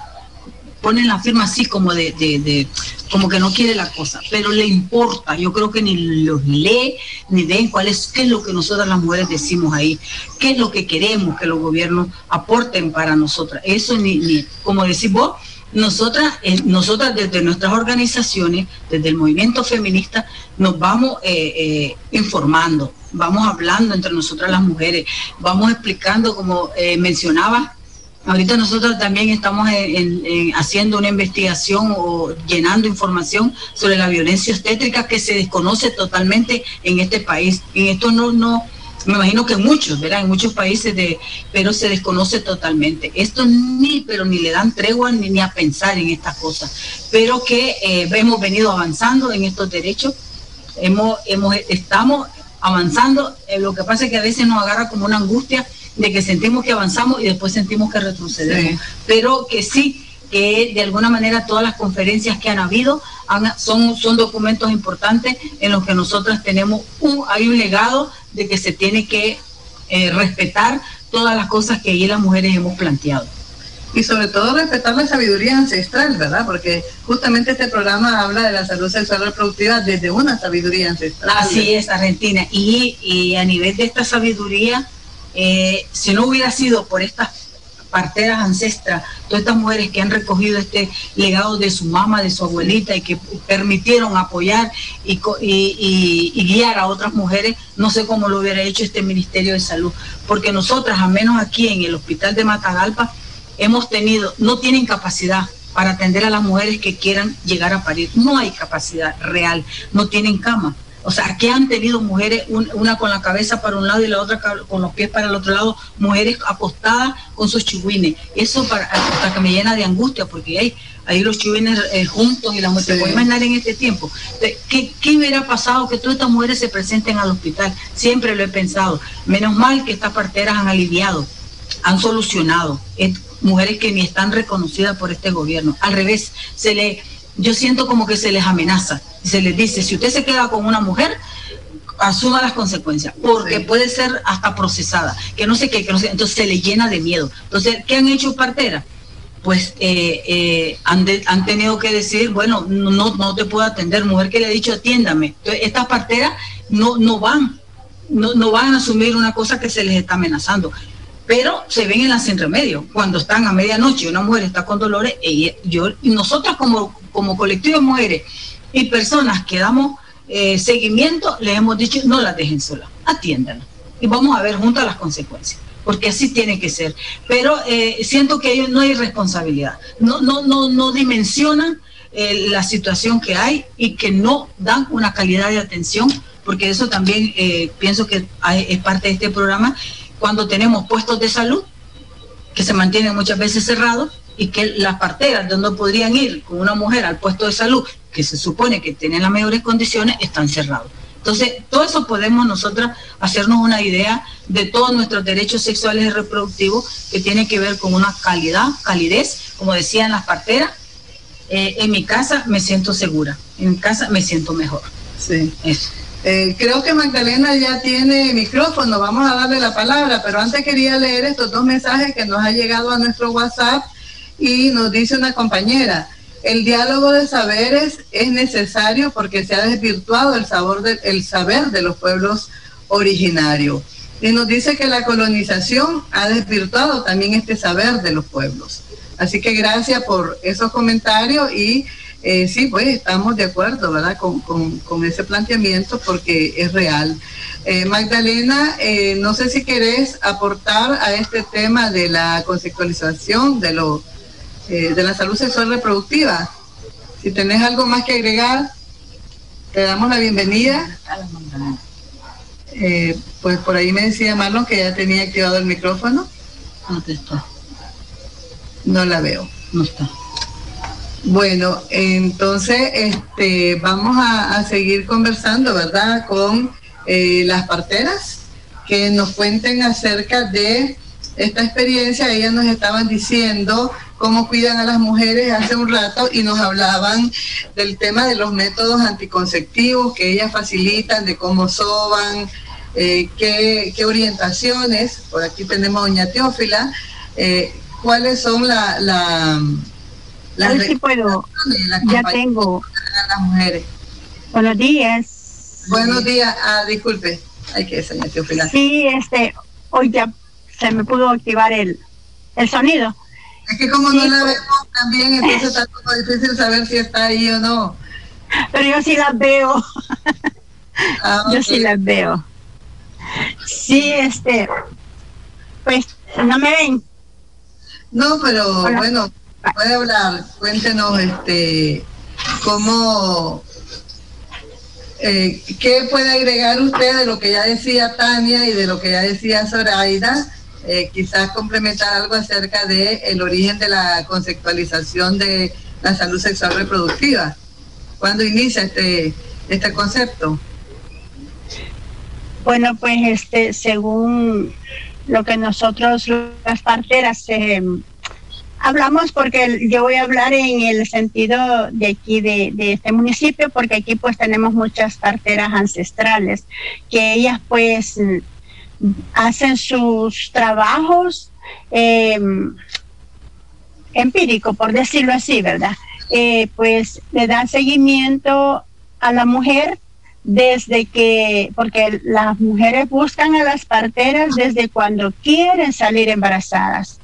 ponen la firma así como de, de, como que no quiere la cosa, pero le importa, yo creo que ni los lee, ni ven cuál es, qué es lo que nosotras las mujeres decimos ahí, qué es lo que queremos que los gobiernos aporten para nosotras, eso ni, ni como decís vos, nosotras, eh, nosotras desde nuestras organizaciones, desde el movimiento feminista, nos vamos eh, eh, informando, vamos hablando entre nosotras las mujeres, vamos explicando, como eh, mencionaba, Ahorita nosotros también estamos en, en, en haciendo una investigación o llenando información sobre la violencia obstétrica que se desconoce totalmente en este país. En esto no, no, me imagino que muchos, ¿verdad? En muchos países, de, pero se desconoce totalmente. Esto ni, pero ni le dan tregua ni, ni a pensar en estas cosas. Pero que eh, hemos venido avanzando en estos derechos, hemos, hemos, estamos avanzando. Eh, lo que pasa es que a veces nos agarra como una angustia de que sentimos que avanzamos y después sentimos que retrocedemos, sí. pero que sí, que de alguna manera todas las conferencias que han habido han, son, son documentos importantes en los que nosotras tenemos un, hay un legado de que se tiene que eh, respetar todas las cosas que ahí las mujeres hemos planteado. Y sobre todo respetar la sabiduría ancestral, ¿verdad? Porque justamente este programa habla de la salud sexual reproductiva desde una sabiduría ancestral. Así es, Argentina. Y, y a nivel de esta sabiduría, eh, si no hubiera sido por estas parteras ancestras, todas estas mujeres que han recogido este legado de su mamá, de su abuelita y que permitieron apoyar y, guiar a otras mujeres, no sé cómo lo hubiera hecho este Ministerio de Salud, porque nosotras, al menos aquí en el Hospital de Matagalpa, hemos tenido, no tienen capacidad para atender a las mujeres que quieran llegar a parir, no hay capacidad real, no tienen cama. O sea, que han tenido mujeres, una con la cabeza para un lado y la otra con los pies para el otro lado, mujeres acostadas con sus chihuines. Eso para, hasta que me llena de angustia, porque hay ahí los chihuines eh, juntos y las mujeres. Sí. imaginar en este tiempo? ¿Qué, ¿Qué hubiera pasado que todas estas mujeres se presenten al hospital? Siempre lo he pensado. Menos mal que estas parteras han aliviado, han solucionado. Es, mujeres que ni están reconocidas por este gobierno. Al revés, se le yo siento como que se les amenaza. Se les dice, si usted se queda con una mujer, asuma las consecuencias, porque sí. puede ser hasta procesada, que no sé qué, que no sé, entonces se le llena de miedo. Entonces, ¿qué han hecho parteras? Pues eh, eh, han, de, han, tenido que decir, bueno, no, no te puedo atender, mujer que le ha dicho, atiéndame. Entonces, estas parteras no, no van, no, no van a asumir una cosa que se les está amenazando pero se ven en la sin remedio. Cuando están a medianoche, una mujer está con dolores, y yo, y nosotras como, como colectivo de mujeres y personas que damos eh, seguimiento, les hemos dicho, no las dejen solas, atiéndanlas. Y vamos a ver juntas las consecuencias, porque así tiene que ser. Pero eh, siento que ellos no hay responsabilidad, no, no, no, no dimensionan eh, la situación que hay y que no dan una calidad de atención, porque eso también pienso que es parte de este programa, cuando tenemos puestos de salud que se mantienen muchas veces cerrados y que las parteras donde podrían ir con una mujer al puesto de salud que se supone que tienen las mejores condiciones están cerrados. Entonces, todo eso podemos nosotras hacernos una idea de todos nuestros derechos sexuales y reproductivos que tiene que ver con una calidad, calidez, como decían las parteras, eh, en mi casa me siento segura, en mi casa me siento mejor. Sí. Eso. Eh, creo que Magdalena ya tiene micrófono, vamos a darle la palabra, pero antes quería leer estos dos mensajes que nos ha llegado a nuestro WhatsApp y nos dice una compañera, el diálogo de saberes es necesario porque se ha desvirtuado el, sabor de, el saber de los pueblos originarios. Y nos dice que la colonización ha desvirtuado también este saber de los pueblos. Así que gracias por esos comentarios y eh, sí, pues estamos de acuerdo, ¿verdad? Con, con, con ese planteamiento porque es real. Eh, Magdalena, eh, no sé si querés aportar a este tema de la conceptualización de, lo, de la salud sexual reproductiva. Si tenés algo más que agregar, te damos la bienvenida. pues por ahí me decía Marlon que ya tenía activado el micrófono. No te está. No la veo. No está. Bueno, entonces este, vamos a, seguir conversando, ¿verdad? Con eh, las parteras que nos cuenten acerca de esta experiencia. Ellas nos estaban diciendo cómo cuidan a las mujeres hace un rato y nos hablaban del tema de los métodos anticonceptivos que ellas facilitan, de cómo soban, eh, qué, qué, orientaciones. Por aquí tenemos a doña Teófila. Eh, ¿Cuáles son la... la ver si puedo. Ya tengo. Las mujeres. Buenos días. Buenos días. Ah, disculpe. Hay que señor Teofila. Sí, este, hoy ya se me pudo activar el, el sonido. Es que como sí, no la pues, vemos también, entonces está como difícil saber si está ahí o no. Pero yo sí las veo. Ah, okay. Yo sí las veo. Sí, este, pues, ¿no me ven? No, pero Hola. bueno, puede hablar, cuéntenos este cómo eh, qué puede agregar usted de lo que ya decía Tania y de lo que ya decía Zoraida, eh, quizás complementar algo acerca de el origen de la conceptualización de la salud sexual reproductiva. ¿Cuándo inicia este este concepto? Bueno, pues este según lo que nosotros las parteras eh, hablamos porque yo voy a hablar en el sentido de aquí, de, de, este municipio, porque aquí pues tenemos muchas parteras ancestrales, que ellas pues hacen sus trabajos eh, empírico, por decirlo así, ¿verdad? Eh, pues le dan seguimiento a la mujer desde que, porque las mujeres buscan a las parteras desde cuando quieren salir embarazadas.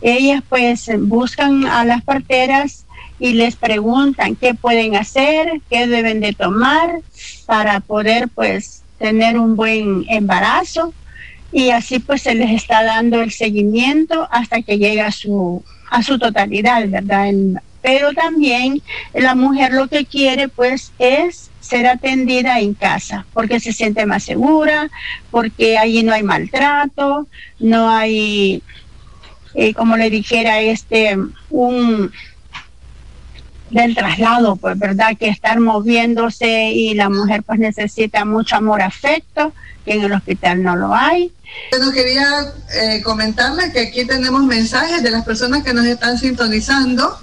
Ellas pues buscan a las parteras y les preguntan qué pueden hacer, qué deben de tomar para poder pues tener un buen embarazo y así pues se les está dando el seguimiento hasta que llega a su, a su totalidad, ¿verdad? pero también la mujer lo que quiere pues es ser atendida en casa, porque se siente más segura, porque allí no hay maltrato, no hay, eh, como le dijera, este, un del traslado, pues, ¿verdad? Que estar moviéndose y la mujer pues necesita mucho amor, afecto, que en el hospital no lo hay. Bueno, quería eh, que aquí tenemos mensajes de las personas que nos están sintonizando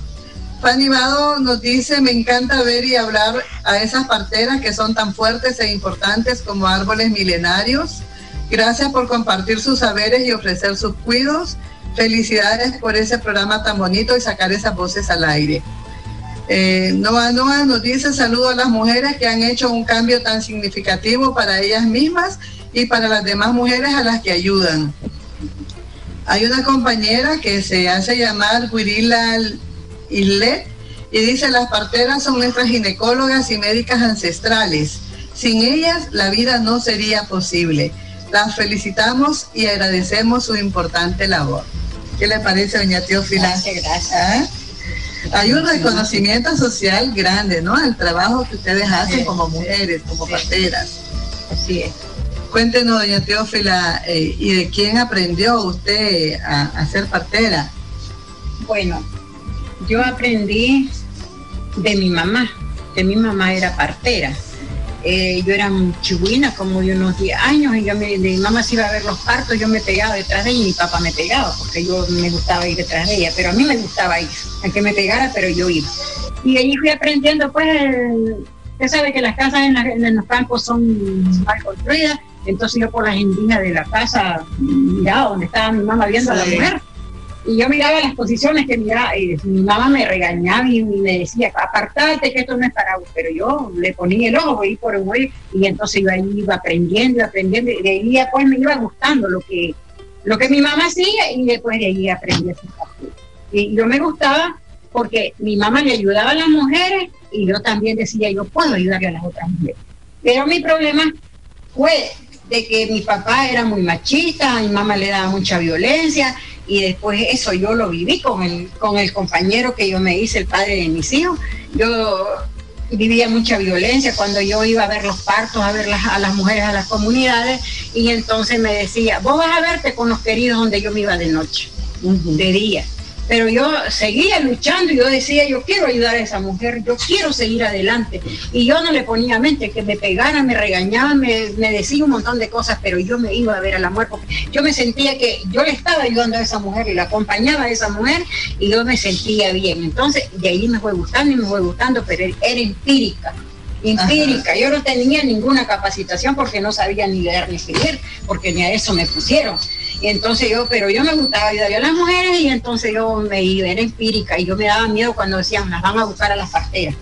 Fanny Vado nos dice, me encanta ver y hablar a esas parteras que son tan fuertes e importantes como árboles milenarios. Gracias por compartir sus saberes y ofrecer sus cuidos. Felicidades por ese programa tan bonito y sacar esas voces al aire. Eh, Noa Noa nos dice saludo a las mujeres que han hecho un cambio tan significativo para ellas mismas y para las demás mujeres a las que ayudan. Hay una compañera que se hace llamar Guirila Islet y dice, las parteras son nuestras ginecólogas y médicas ancestrales. Sin ellas la vida no sería posible. Las felicitamos y agradecemos su importante labor. ¿Qué le parece, doña Teófila? Gracias, gracias. ¿Ah? Hay un reconocimiento social grande, ¿no? Al trabajo que ustedes hacen como mujeres, como parteras. Así es. Cuéntenos, doña Teófila, eh, ¿y de quién aprendió usted a, a ser partera? Bueno, yo aprendí de mi mamá, que mi mamá era partera. Eh, yo era chihuina, como de unos 10 años, y yo me, mi mamá se iba a ver los partos, yo me pegaba detrás de ella y mi papá me pegaba, porque yo me gustaba ir detrás de ella, pero a mí me gustaba ir, aunque me pegara, pero yo iba. Y allí fui aprendiendo, pues, usted sabe que las casas en, los campos son mal construidas, entonces yo por las endinas de la casa miraba donde estaba mi mamá viendo a la mujer y yo miraba las posiciones que miraba, y mi mamá me regañaba y me decía, apartate que esto no es para vos, pero yo le ponía el ojo, y por un y entonces yo iba aprendiendo, aprendiendo, y de ahí después me iba gustando lo que, lo que mi mamá hacía, y después de ahí aprendí a Y yo me gustaba porque mi mamá le ayudaba a las mujeres, y yo también decía, yo puedo ayudarle a las otras mujeres. Pero mi problema fue de que mi papá era muy machista, mi mamá le daba mucha violencia, y después eso yo lo viví con el, con el compañero que yo me hice, el padre de mis hijos. Yo vivía mucha violencia cuando yo iba a ver los partos, a ver a las mujeres, a las comunidades, y entonces me decía, vos vas a verte con los queridos donde yo me iba de noche, de día pero yo seguía luchando y yo decía, yo quiero ayudar a esa mujer, yo quiero seguir adelante. Y yo no le ponía mente que me pegara, me regañaba, me, decía un montón de cosas, pero yo me iba a ver a la muerte porque yo me sentía que yo le estaba ayudando a esa mujer y la acompañaba a esa mujer y yo me sentía bien. Entonces, de ahí me fue gustando y me fue gustando, pero era empírica empírica. Yo no tenía ninguna capacitación porque no sabía ni leer ni escribir, porque ni a eso me pusieron. Y entonces yo, pero yo me gustaba ayudar a las mujeres y entonces yo me iba, era empírica y yo me daba miedo cuando decían, las van a buscar a las parteras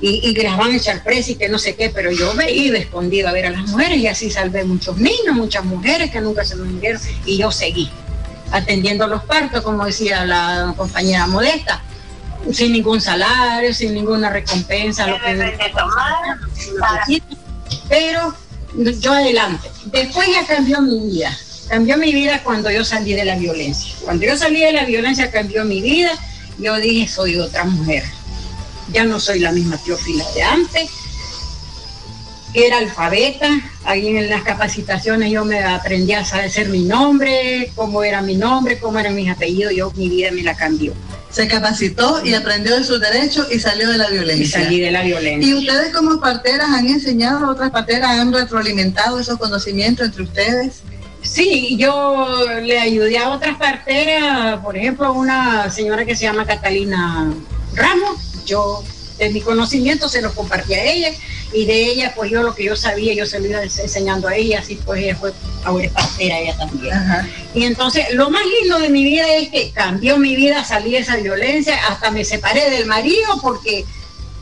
y, que las van a echar presa y que no sé qué, pero yo me iba escondido a ver a las mujeres y así salvé muchos niños, muchas mujeres que nunca se me murieron y yo seguí atendiendo los partos, como decía la compañera Modesta, sin ningún salario, sin ninguna recompensa, lo que, pero yo adelante. Después ya cambió mi vida cambió mi vida cuando yo salí de la violencia. Cuando yo salí de la violencia cambió mi vida. Yo dije, soy otra mujer. Ya no soy la misma teófila de antes. Era alfabeta. Ahí en las capacitaciones yo me aprendí a saber mi nombre, cómo era mi nombre, cómo era mi apellido. Yo mi vida me la cambió se capacitó y aprendió de sus derechos y salió de la violencia. Y salí de la violencia. ¿Y ustedes como parteras han enseñado a otras parteras, han retroalimentado esos conocimientos entre ustedes? Sí, yo le ayudé a otras parteras, por ejemplo, una señora que se llama Catalina Ramos, yo de mi conocimiento se lo compartí a ella y de ella pues yo lo que yo sabía yo se lo iba enseñando a ella, así pues ella fue ahora partera ella también. Y entonces lo más lindo de mi vida es que cambió mi vida, salí de esa violencia, hasta me separé del marido porque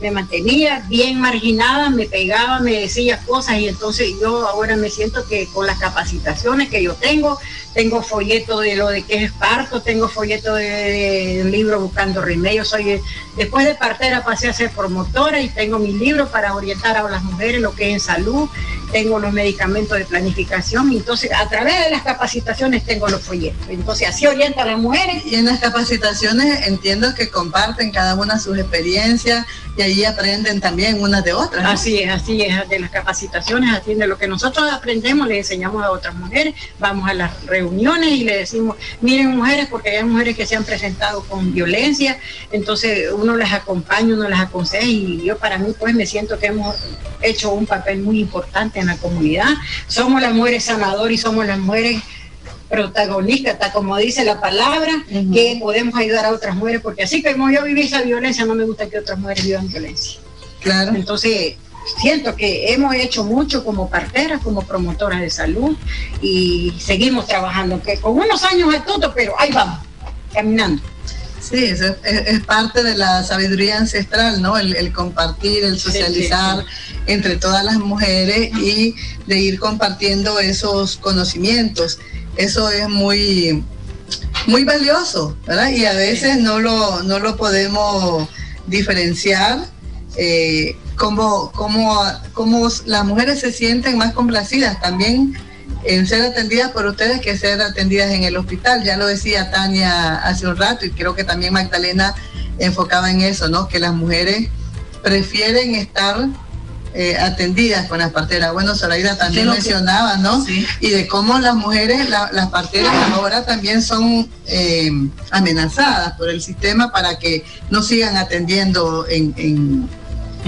me mantenía bien marginada, me pegaba, me decía cosas y entonces yo ahora me siento que con las capacitaciones que yo tengo, tengo folleto de lo de qué es parto, tengo folleto de, libro Buscando Remedios, soy después de partera pasé a ser promotora y tengo mi libro para orientar a las mujeres lo que es en salud, tengo los medicamentos de planificación entonces a través de las capacitaciones tengo los folletos, entonces así orienta a las mujeres. Y en las capacitaciones entiendo que comparten cada una sus experiencias y ahí aprenden también unas de otras. Así es, así es, de las capacitaciones, así de lo que nosotros aprendemos le enseñamos a otras mujeres, vamos a las reuniones y le decimos, miren mujeres, porque hay mujeres que se han presentado con violencia, entonces uno las acompaña, uno las aconseja y yo para mí pues me siento que hemos hecho un papel muy importante en la comunidad. Somos las mujeres sanadoras y somos las mujeres protagonistas, como dice la palabra, que podemos ayudar a otras mujeres, porque así como yo viví esa violencia, no me gusta que otras mujeres vivan violencia. Claro. Entonces, siento que hemos hecho mucho como parteras, como promotoras de salud y seguimos trabajando, que con unos años es todo, pero ahí vamos, caminando. Sí, es, es, parte de la sabiduría ancestral, ¿no? El, compartir, el socializar entre todas las mujeres y de ir compartiendo esos conocimientos. Eso es muy, muy valioso, ¿verdad? Y a veces no lo, no lo podemos diferenciar. Eh, como, como, como las mujeres se sienten más complacidas también en ser atendidas por ustedes que ser atendidas en el hospital. Ya lo decía Tania hace un rato y creo que también Magdalena enfocaba en eso, ¿no? Que las mujeres prefieren estar eh, atendidas con las parteras. Bueno, Zoraida también mencionaba, ¿no? Y de cómo las mujeres, las parteras ahora también son eh, amenazadas por el sistema para que no sigan atendiendo en en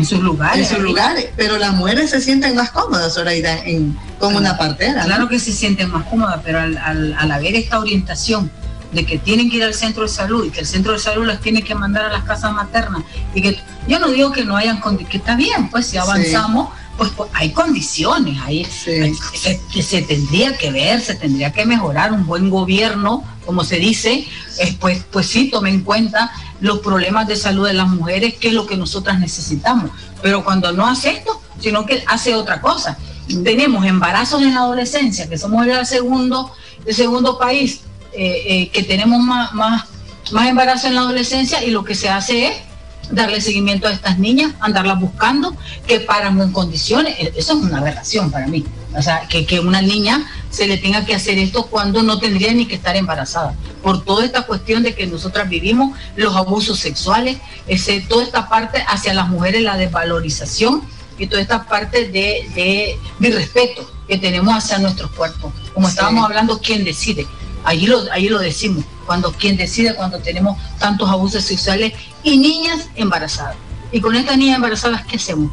sus lugares. En sus lugares, pero las mujeres se sienten más cómodas, Zoraida, en, como una partera. Claro que se sienten más cómodas, pero al, al, haber esta orientación de que tienen que ir al centro de salud y que el centro de salud las tiene que mandar a las casas maternas y que yo no digo que no hayan que está bien, pues si avanzamos, pues, pues, hay condiciones, ahí se, se, tendría que ver, se tendría que mejorar un buen gobierno, como se dice, pues, pues sí, tome en cuenta los problemas de salud de las mujeres, que es lo que nosotras necesitamos. Pero cuando no hace esto, sino que hace otra cosa. Tenemos embarazos en la adolescencia, que somos el segundo, el segundo país eh, eh, que tenemos más, más, más embarazo en la adolescencia y lo que se hace es darle seguimiento a estas niñas, andarlas buscando, que paran en condiciones. E-, eso es una aberración para mí. O sea, que, que una niña se le tenga que hacer esto cuando no tendría ni que estar embarazada. Por toda esta cuestión de que nosotras vivimos los abusos sexuales, ese, toda esta parte hacia las mujeres, la desvalorización y toda esta parte de, de, respeto que tenemos hacia nuestros cuerpos. Como estábamos hablando, ¿quién decide? Allí lo, allí lo decimos, cuando quien decide, cuando tenemos tantos abusos sexuales y niñas embarazadas. Y con estas niñas embarazadas, ¿qué hacemos?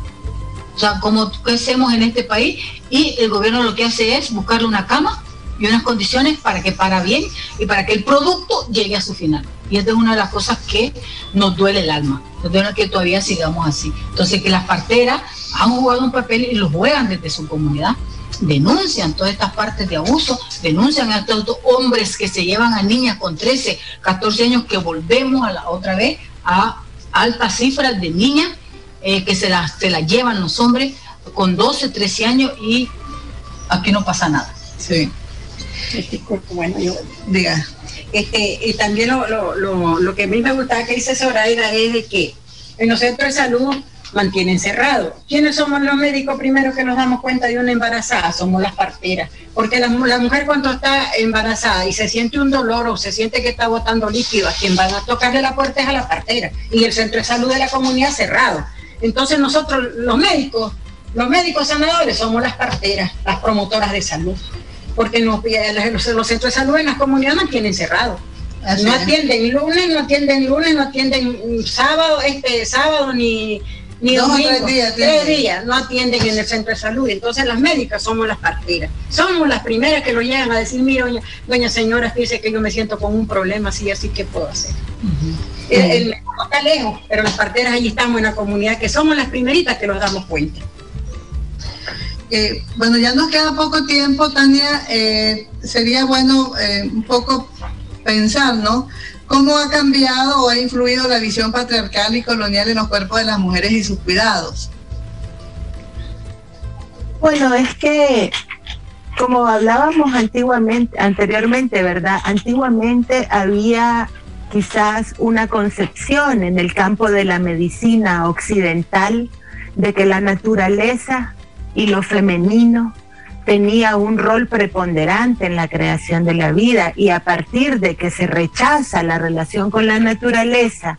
O sea, ¿cómo, ¿qué hacemos en este país? Y el gobierno lo que hace es buscarle una cama y unas condiciones para que para bien y para que el producto llegue a su final. Y esta es una de las cosas que nos duele el alma, nos duele que todavía sigamos así. Entonces, que las parteras han jugado un papel y lo juegan desde su comunidad denuncian todas estas partes de abuso, denuncian a estos hombres que se llevan a niñas con 13, 14 años, que volvemos a la otra vez a altas cifras de niñas eh, que se las se la llevan los hombres con 12, 13 años y aquí no pasa nada. Sí. Este, bueno, yo diga. Este, y también lo, lo, lo, lo que a mí me gustaba que dice Zoraida es de que en los centros de salud mantienen cerrado. ¿Quiénes somos los médicos primero que nos damos cuenta de una embarazada? Somos las parteras. Porque la, mujer cuando está embarazada y se siente un dolor o se siente que está botando líquido, a quien van a tocarle la puerta es a la partera. Y el centro de salud de la comunidad cerrado. Entonces nosotros, los médicos, los médicos sanadores somos las parteras, las promotoras de salud. Porque los, los centros de salud en las comunidades mantienen cerrado. no atienden lunes, no atienden lunes, no atienden sábado, este sábado ni ni domingo, tres días, no atienden en el centro de salud. Entonces las médicas somos las parteras. Somos las primeras que lo llegan a decir, mira, doña, doña señora, dice que yo me siento con un problema así, así que puedo hacer. El, médico está lejos, pero las parteras ahí estamos en la comunidad, que somos las primeritas que nos damos cuenta. Eh, bueno, ya nos queda poco tiempo, Tania. Eh, sería bueno eh, un poco pensar, ¿no? ¿Cómo ha cambiado o ha influido la visión patriarcal y colonial en los cuerpos de las mujeres y sus cuidados? Bueno, es que como hablábamos antiguamente, anteriormente, ¿verdad? Antiguamente había quizás una concepción en el campo de la medicina occidental de que la naturaleza y lo femenino tenía un rol preponderante en la creación de la vida y a partir de que se rechaza la relación con la naturaleza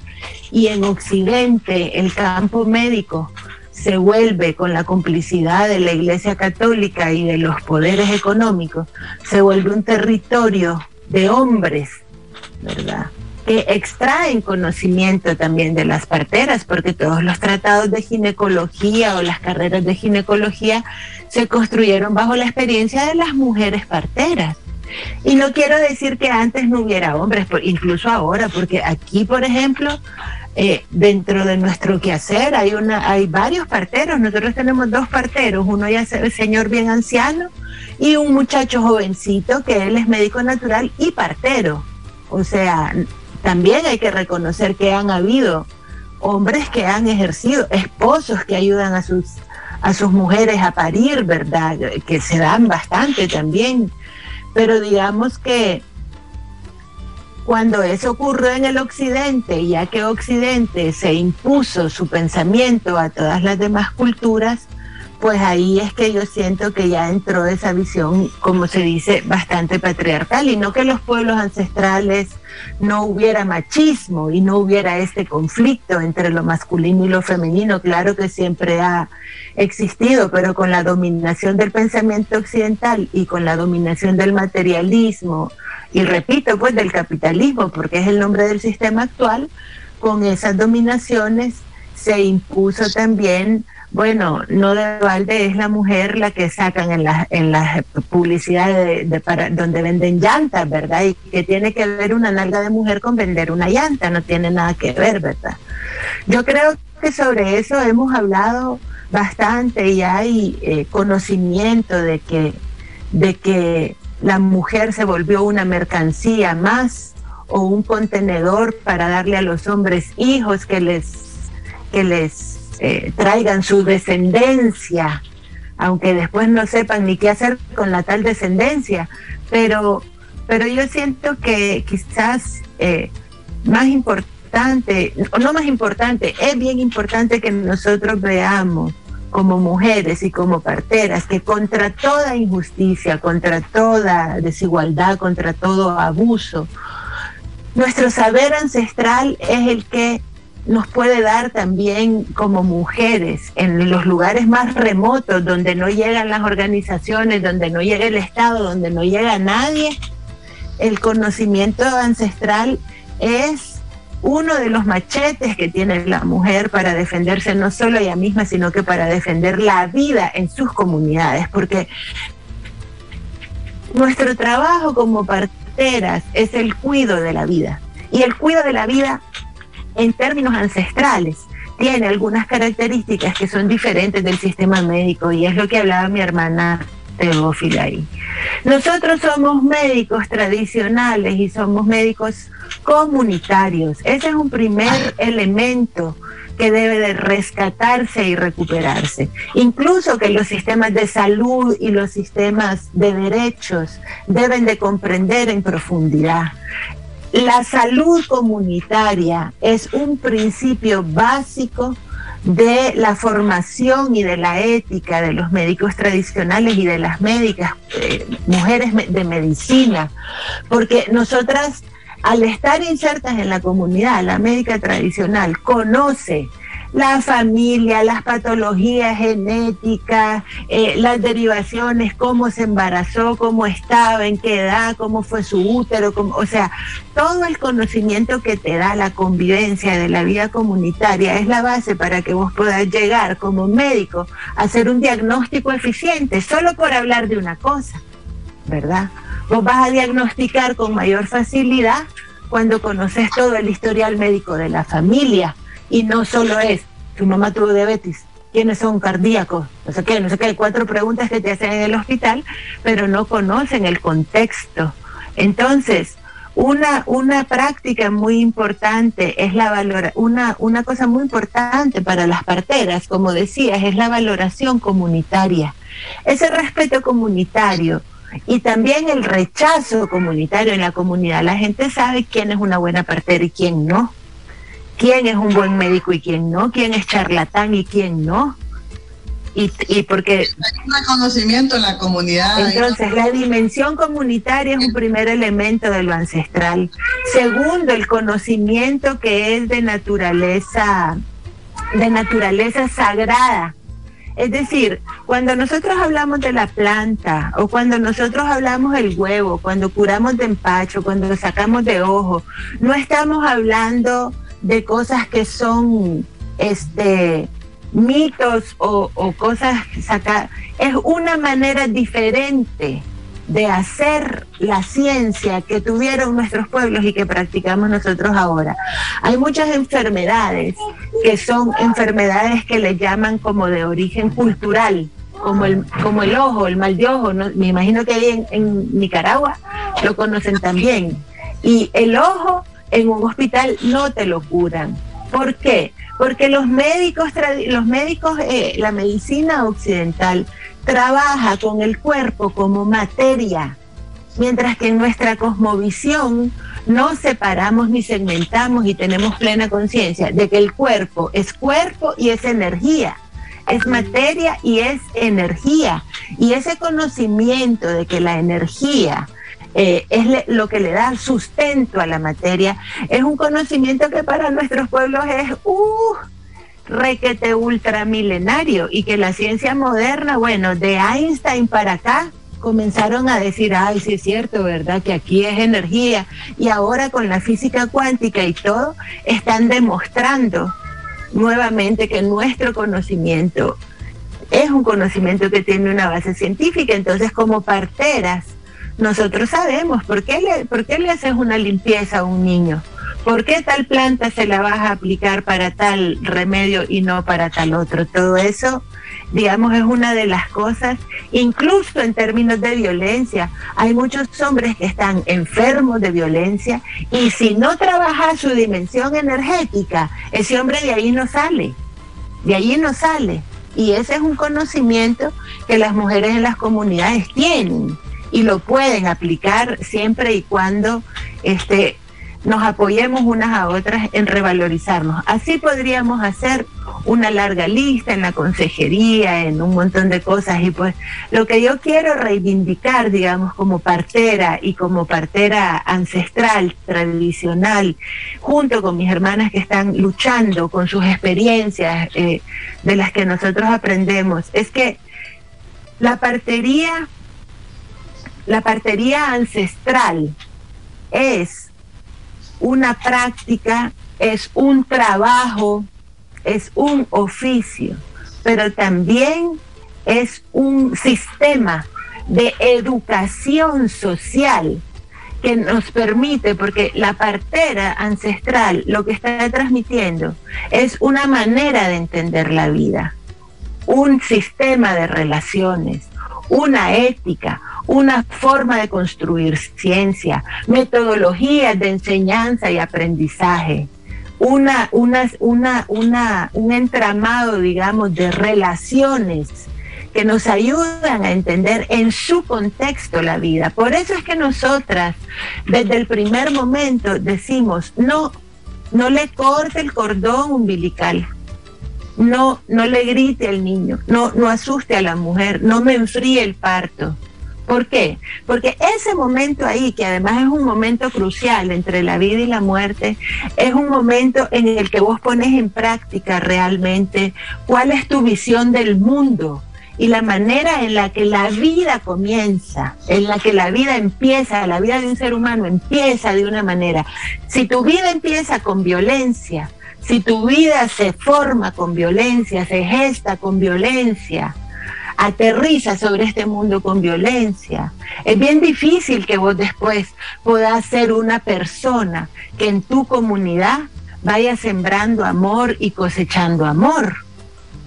y en Occidente el campo médico se vuelve con la complicidad de la Iglesia Católica y de los poderes económicos, se vuelve un territorio de hombres, ¿verdad? Que extraen conocimiento también de las parteras, porque todos los tratados de ginecología o las carreras de ginecología se construyeron bajo la experiencia de las mujeres parteras. Y no quiero decir que antes no hubiera hombres, incluso ahora, porque aquí, por ejemplo, eh, dentro de nuestro quehacer hay, una, hay varios parteros. Nosotros tenemos dos parteros, uno ya es señor bien anciano y un muchacho jovencito que él es médico natural y partero. O sea, también hay que reconocer que han habido hombres que han ejercido, esposos que ayudan a sus, a sus mujeres a parir, ¿verdad? Que se dan bastante también. Pero digamos que cuando eso ocurrió en el occidente, ya que occidente se impuso su pensamiento a todas las demás culturas, pues ahí es que yo siento que ya entró esa visión, como se dice, bastante patriarcal, y no que los pueblos ancestrales no hubiera machismo y no hubiera este conflicto entre lo masculino y lo femenino, claro que siempre ha existido, pero con la dominación del pensamiento occidental y con la dominación del materialismo, y repito, pues del capitalismo, porque es el nombre del sistema actual, con esas dominaciones se impuso también bueno, no de balde es la mujer la que sacan en las en las publicidades de, para, donde venden llantas, ¿verdad? Y que tiene que ver una nalga de mujer con vender una llanta, no tiene nada que ver, ¿verdad? Yo creo que sobre eso hemos hablado bastante y hay eh, conocimiento de que, de que la mujer se volvió una mercancía más o un contenedor para darle a los hombres hijos que les, que les eh, traigan su descendencia, aunque después no sepan ni qué hacer con la tal descendencia. Pero, pero yo siento que quizás eh, más importante, o no más importante, es bien importante que nosotros veamos como mujeres y como parteras que contra toda injusticia, contra toda desigualdad, contra todo abuso, nuestro saber ancestral es el que nos puede dar también como mujeres en los lugares más remotos donde no llegan las organizaciones, donde no llega el Estado, donde no llega nadie, el conocimiento ancestral es uno de los machetes que tiene la mujer para defenderse no solo ella misma, sino que para defender la vida en sus comunidades, porque nuestro trabajo como parteras es el cuidado de la vida. Y el cuidado de la vida en términos ancestrales tiene algunas características que son diferentes del sistema médico y es lo que hablaba mi hermana Teófila ahí. Nosotros somos médicos tradicionales y somos médicos comunitarios. Ese es un primer elemento que debe de rescatarse y recuperarse. Incluso que los sistemas de salud y los sistemas de derechos deben de comprender en profundidad la salud comunitaria es un principio básico de la formación y de la ética de los médicos tradicionales y de las médicas, eh, mujeres de medicina, porque nosotras, al estar insertas en la comunidad, la médica tradicional conoce la familia, las patologías genéticas, eh, las derivaciones, cómo se embarazó, cómo estaba, en qué edad, cómo fue su útero, o sea, todo el conocimiento que te da la convivencia de la vida comunitaria es la base para que vos puedas llegar como médico a hacer un diagnóstico eficiente, solo por hablar de una cosa, ¿verdad? Vos vas a diagnosticar con mayor facilidad cuando conoces todo el historial médico de la familia y no solo es, tu mamá tuvo diabetes, quiénes son cardíacos, no sé qué, no sé qué, hay cuatro preguntas que te hacen en el hospital, pero no conocen el contexto. Entonces, una, una práctica muy importante es la valora, una, una cosa muy importante para las parteras, como decías, es la valoración comunitaria. Ese respeto comunitario y también el rechazo comunitario en la comunidad. La gente sabe quién es una buena partera y quién no quién es un buen médico y quién no, quién es charlatán y quién no. Y, y porque... Hay un conocimiento en la comunidad. Entonces, la dimensión comunitaria es un primer elemento de lo ancestral. Segundo, el conocimiento que es de naturaleza, de naturaleza sagrada. Es decir, cuando nosotros hablamos de la planta o cuando nosotros hablamos del huevo, cuando curamos de empacho, cuando sacamos de ojo, no estamos hablando de cosas que son este mitos o, cosas sacar es una manera diferente de hacer la ciencia que tuvieron nuestros pueblos y que practicamos nosotros ahora. Hay muchas enfermedades que son enfermedades que le llaman como de origen cultural, como el, como el ojo, el mal de ojo. Me imagino que ahí en Nicaragua lo conocen también. Y el ojo en un hospital no te lo curan. ¿Por qué? Porque los médicos, los médicos, eh, la medicina occidental trabaja con el cuerpo como materia, mientras que en nuestra cosmovisión no separamos ni segmentamos y tenemos plena conciencia de que el cuerpo es cuerpo y es energía es materia y es energía. Y ese conocimiento de que la energía eh, es lo que le da sustento a la materia, es un conocimiento que para nuestros pueblos es uh, requete ultramilenario y que la ciencia moderna, bueno, de Einstein para acá, comenzaron a decir, ay, sí es cierto, ¿verdad? Que aquí es energía. Y ahora con la física cuántica y todo, están demostrando nuevamente que nuestro conocimiento es un conocimiento que tiene una base científica. Entonces, como parteras, nosotros sabemos por qué, le, por qué le haces una limpieza a un niño. ¿Por qué tal planta se la vas a aplicar para tal remedio y no para tal otro? Todo eso, digamos, es una de las cosas, incluso en términos de violencia. Hay muchos hombres que están enfermos de violencia y si no trabaja su dimensión energética, ese hombre de ahí no sale, de ahí no sale. Y ese es un conocimiento que las mujeres en las comunidades tienen y lo pueden aplicar siempre y cuando este, nos apoyemos unas a otras en revalorizarnos. Así podríamos hacer una larga lista en la consejería, en un montón de cosas. Y pues lo que yo quiero reivindicar, digamos, como partera y como partera ancestral, tradicional, junto con mis hermanas que están luchando con sus experiencias eh, de las que nosotros aprendemos, es que la partería la partería ancestral es una práctica, es un trabajo, es un oficio, pero también es un sistema de educación social que nos permite, porque la partera ancestral lo que está transmitiendo es una manera de entender la vida, un sistema de relaciones, una ética, una forma de construir ciencia, metodologías de enseñanza y aprendizaje, una, una, una, una, un entramado, digamos, de relaciones que nos ayudan a entender en su contexto la vida. Por eso es que nosotras, desde el primer momento, decimos, no, no le corte el cordón umbilical, no, no le grite al niño, no, no asuste a la mujer, no me enfríe el parto ¿Por qué? Porque ese momento ahí, que además es un momento crucial entre la vida y la muerte, es un momento en el que vos pones en práctica realmente cuál es tu visión del mundo y la manera en la que la vida comienza, en la que la vida empieza, la vida de un ser humano empieza de una manera. Si tu vida empieza con violencia, si tu vida se forma con violencia, se gesta con violencia, aterriza sobre este mundo con violencia. Es bien difícil que vos después puedas ser una persona que en tu comunidad vaya sembrando amor y cosechando amor.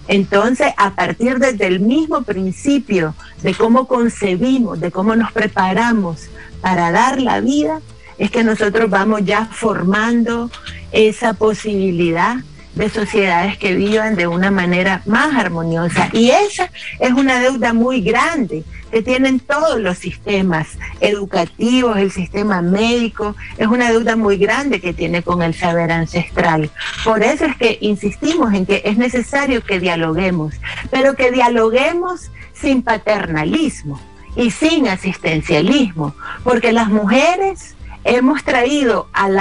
Entonces, a partir desde el mismo principio de cómo concebimos, de cómo nos preparamos para dar la vida, es que nosotros vamos ya formando esa posibilidad de sociedades que vivan de una manera más armoniosa. Y esa es una deuda muy grande que tienen todos los sistemas educativos, el sistema médico, es una deuda muy grande que tiene con el saber ancestral. Por eso es que insistimos en que es necesario que dialoguemos, pero que dialoguemos sin paternalismo y sin asistencialismo, porque las mujeres hemos traído al,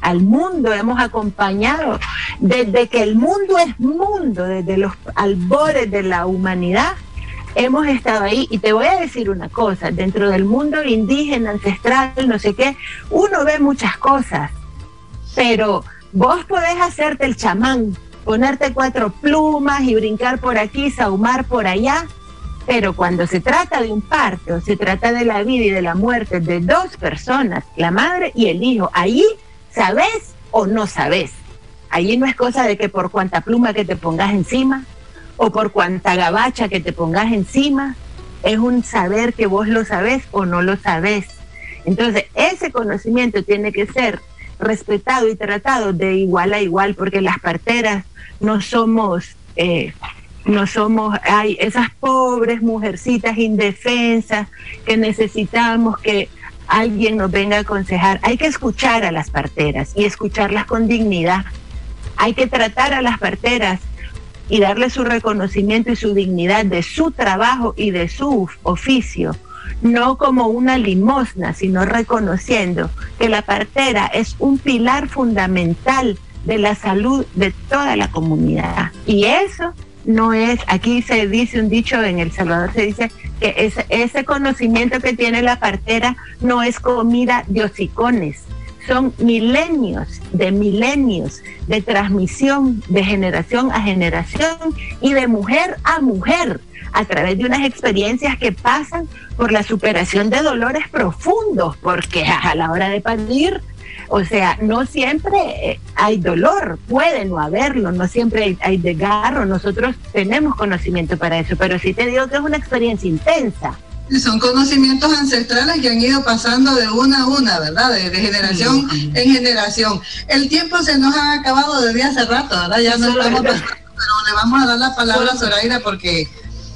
al, mundo, hemos acompañado desde que el mundo es mundo, desde los albores de la humanidad, hemos estado ahí. Y te voy a decir una cosa, dentro del mundo indígena, ancestral, no sé qué, uno ve muchas cosas, pero vos podés hacerte el chamán, ponerte cuatro plumas y brincar por aquí, sahumar por allá, pero cuando se trata de un parto, se trata de la vida y de la muerte de dos personas, la madre y el hijo. Ahí sabes o no sabes. Allí no es cosa de que por cuanta pluma que te pongas encima o por cuanta gabacha que te pongas encima, es un saber que vos lo sabés o no lo sabés. Entonces, ese conocimiento tiene que ser respetado y tratado de igual a igual, porque las parteras no somos eh, no somos, hay esas pobres mujercitas indefensas que necesitamos que alguien nos venga a aconsejar. Hay que escuchar a las parteras y escucharlas con dignidad. Hay que tratar a las parteras y darle su reconocimiento y su dignidad de su trabajo y de su oficio, no como una limosna, sino reconociendo que la partera es un pilar fundamental de la salud de toda la comunidad. Y eso no es, aquí se dice un dicho en El Salvador, se dice que ese, conocimiento que tiene la partera no es comida de hocicones, son milenios de milenios de transmisión de generación a generación y de mujer a mujer a través de unas experiencias que pasan por la superación de dolores profundos, porque a la hora de parir o sea, no siempre eh, hay dolor, puede no haberlo, no siempre hay, desgarro, nosotros tenemos conocimiento para eso, pero sí te digo que es una experiencia intensa. Son conocimientos ancestrales que han ido pasando de una a una, ¿verdad? De, generación en generación. El tiempo se nos ha acabado desde hace rato, ¿verdad? Ya no estamos pero le vamos a dar la palabra a Zoraida porque...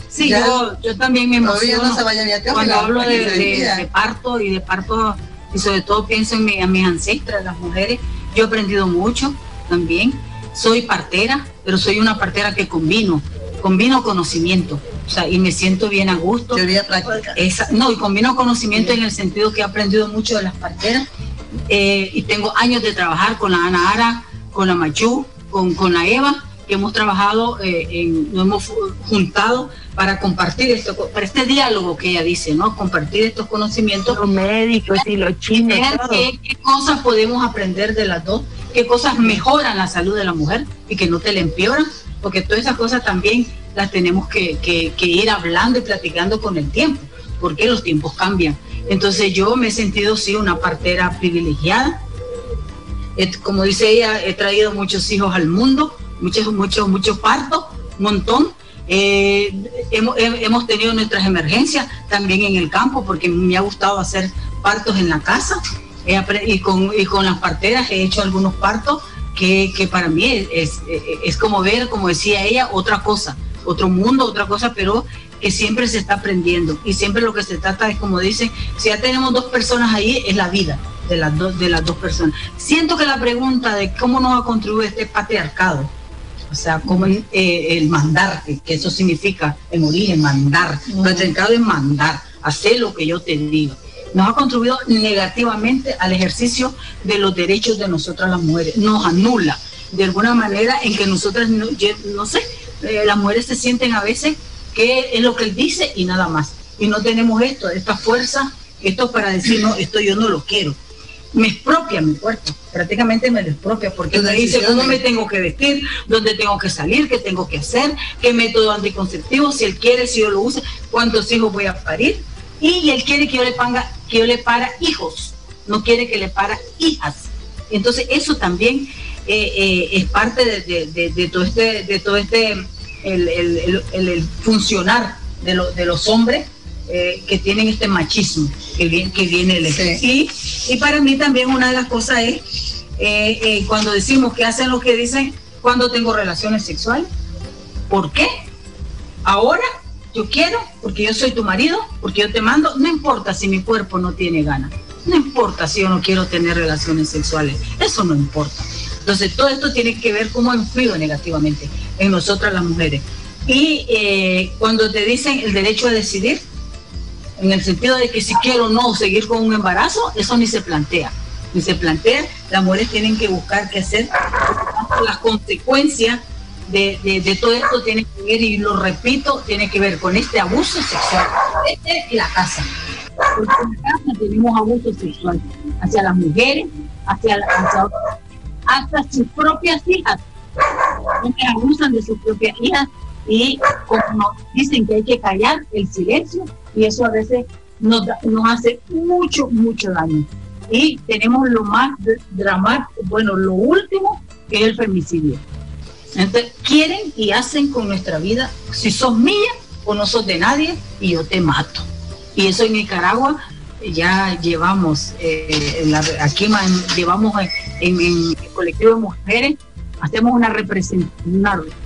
Sí, yo, yo también me emociono no se vaya cuando hablo de, de, parto y de parto y sobre todo pienso en, mi, mis ancestras, las mujeres. Yo he aprendido mucho también. Soy partera, pero soy una partera que combino, combino conocimiento. O sea, y me siento bien a gusto. Teoría práctica. no, y combino conocimiento en el sentido que he aprendido mucho de las parteras. Eh, y tengo años de trabajar con la Ana Ara, con la Machu, con, con la Eva, que hemos trabajado, eh, en, nos hemos juntado para compartir esto, para este diálogo que ella dice, ¿no? Compartir estos conocimientos. Los médicos y los chinos. Qué, qué cosas podemos aprender de las dos, qué cosas mejoran la salud de la mujer y que no te la empeoran, porque todas esas cosas también las tenemos que, que, ir hablando y platicando con el tiempo, porque los tiempos cambian. Entonces yo me he sentido, sí, una partera privilegiada. como dice ella, he traído muchos hijos al mundo, muchos, muchos, muchos partos, un montón, eh, hemos, tenido nuestras emergencias también en el campo porque me ha gustado hacer partos en la casa. Y, con, con las parteras he hecho algunos partos que, para mí es, es, como ver, como decía ella, otra cosa, otro mundo, otra cosa, pero que siempre se está aprendiendo. Y siempre lo que se trata es como dicen, si ya tenemos dos personas ahí, es la vida de las, dos de las dos personas. Siento que la pregunta de cómo nos va a contribuir este patriarcado, o sea, como eh, el mandar, que eso significa en origen, mandar. -huh. es mandar. hacer lo que yo te diga. Nos ha contribuido negativamente al ejercicio de los derechos de nosotras las mujeres, nos anula de alguna manera en que nosotras, no, no sé, eh, las mujeres se sienten a veces que es lo que él dice y nada más. Y no tenemos esto, esta fuerza, esto para decir, no, esto yo no lo quiero. Me expropia mi cuerpo, prácticamente me lo expropia, porque me dice cómo me tengo que vestir, dónde tengo que salir, qué tengo que hacer, qué método anticonceptivo, si él quiere, si yo lo use, cuántos hijos voy a parir. Y él quiere que yo le ponga, que yo le para hijos, no quiere que le para hijas. Entonces eso también eh, eh, es parte de, todo este, de todo este el, funcionar de, de, los hombres eh, que tienen este machismo que viene, que viene y, y, para mí también una de las cosas es cuando decimos que hacen lo que dicen cuando tengo relaciones sexuales. ¿Por qué? Ahora yo quiero, porque yo soy tu marido, porque yo te mando, no importa si mi cuerpo no tiene ganas, no importa si yo no quiero tener relaciones sexuales, eso no importa. Entonces, todo esto tiene que ver cómo ha influido negativamente en nosotras las mujeres. Y eh, cuando te dicen el derecho a decidir, en el sentido de que si quiero o no seguir con un embarazo, eso ni se plantea. Ni se plantea, las mujeres tienen que buscar qué hacer. Las consecuencias de, todo esto tienen que ver, y lo repito, tiene que ver con este abuso sexual. Es la casa. Porque en la casa tenemos abuso sexual hacia las mujeres, hacia, hacia hasta sus propias hijas, abusan de sus propias hijas y como dicen que hay que callar el silencio y eso a veces nos, hace mucho, mucho daño. Y tenemos lo más dramático, bueno, lo último que es el femicidio. Entonces, quieren y hacen con nuestra vida, si sos mía o no sos de nadie, y yo te mato. Y eso en Nicaragua ya llevamos, eh, aquí llevamos en, el colectivo de mujeres, hacemos una,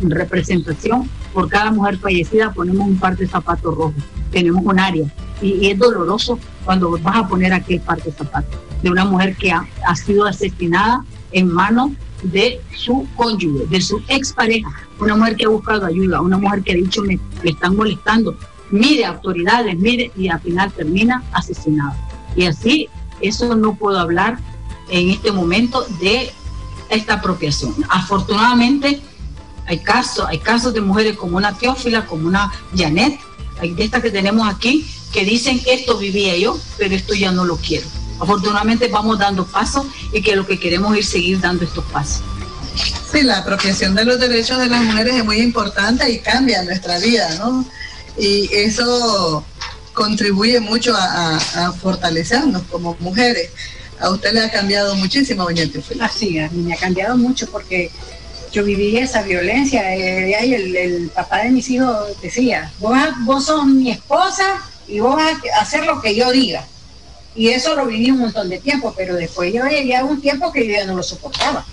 representación por cada mujer fallecida, ponemos un par de zapatos rojos, tenemos un área y, es doloroso cuando vas a poner aquel par de zapatos de una mujer que ha, sido asesinada en manos de su cónyuge, de su expareja, una mujer que ha buscado ayuda, una mujer que ha dicho me, me están molestando, mire autoridades, mire, y al final termina asesinado. Y así, eso no puedo hablar en este momento de esta apropiación. Afortunadamente, hay casos, hay casos de mujeres como una Teófila, como una Janet, hay de estas que tenemos aquí, que dicen esto vivía yo, pero esto ya no lo quiero. Afortunadamente vamos dando pasos y que lo que queremos es seguir dando estos pasos. Sí, la apropiación de los derechos de las mujeres es muy importante y cambia nuestra vida, ¿no? y eso contribuye mucho a, fortalecernos como mujeres. A usted le ha cambiado muchísimo, doña Así, a mí me ha cambiado mucho porque yo viví esa violencia. Eh, ahí el, papá de mis hijos decía, vos, vos sos mi esposa y vos vas a hacer lo que yo diga. Y eso lo viví un montón de tiempo, pero después yo llegué un tiempo que yo ya no lo soportaba.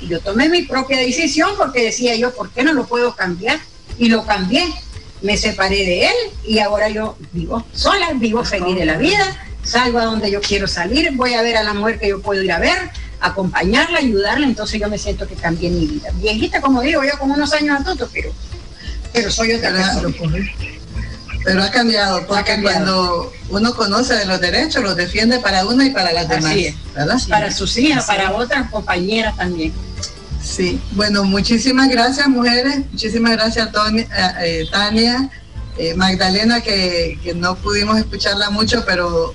Y yo tomé mi propia decisión porque decía yo, ¿por qué no lo puedo cambiar? Y lo cambié me separé de él y ahora yo vivo sola, vivo feliz de la vida, salgo a donde yo quiero salir, voy a ver a la mujer que yo puedo ir a ver, acompañarla, ayudarla, entonces yo me siento que cambié mi vida. Viejita, como digo, yo con unos años a todo, pero, pero soy otra persona. Pero ha cambiado, porque cuando uno conoce de los derechos, los defiende para uno y para las demás. Para sus hijas, para otras compañeras también. Sí, bueno, muchísimas gracias mujeres, muchísimas gracias Tony, eh, Tania, eh, Magdalena, que, no pudimos escucharla mucho, pero,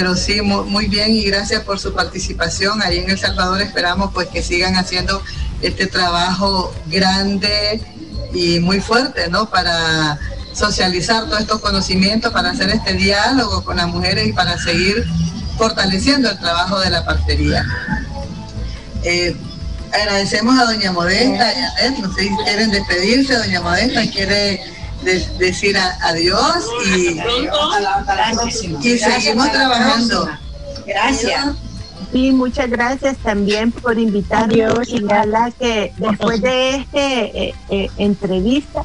pero sí, muy, bien y gracias por su participación. Ahí en El Salvador esperamos pues que sigan haciendo este trabajo grande y muy fuerte, ¿no? Para socializar todos estos conocimientos, para hacer este diálogo con las mujeres y para seguir fortaleciendo el trabajo de la partería. Eh, agradecemos a doña Modesta, no sé si quieren despedirse, doña Modesta quiere decir adiós y, y seguimos trabajando. Gracias. Sí, muchas gracias también por invitarnos y ojalá que después de esta eh, eh, entrevista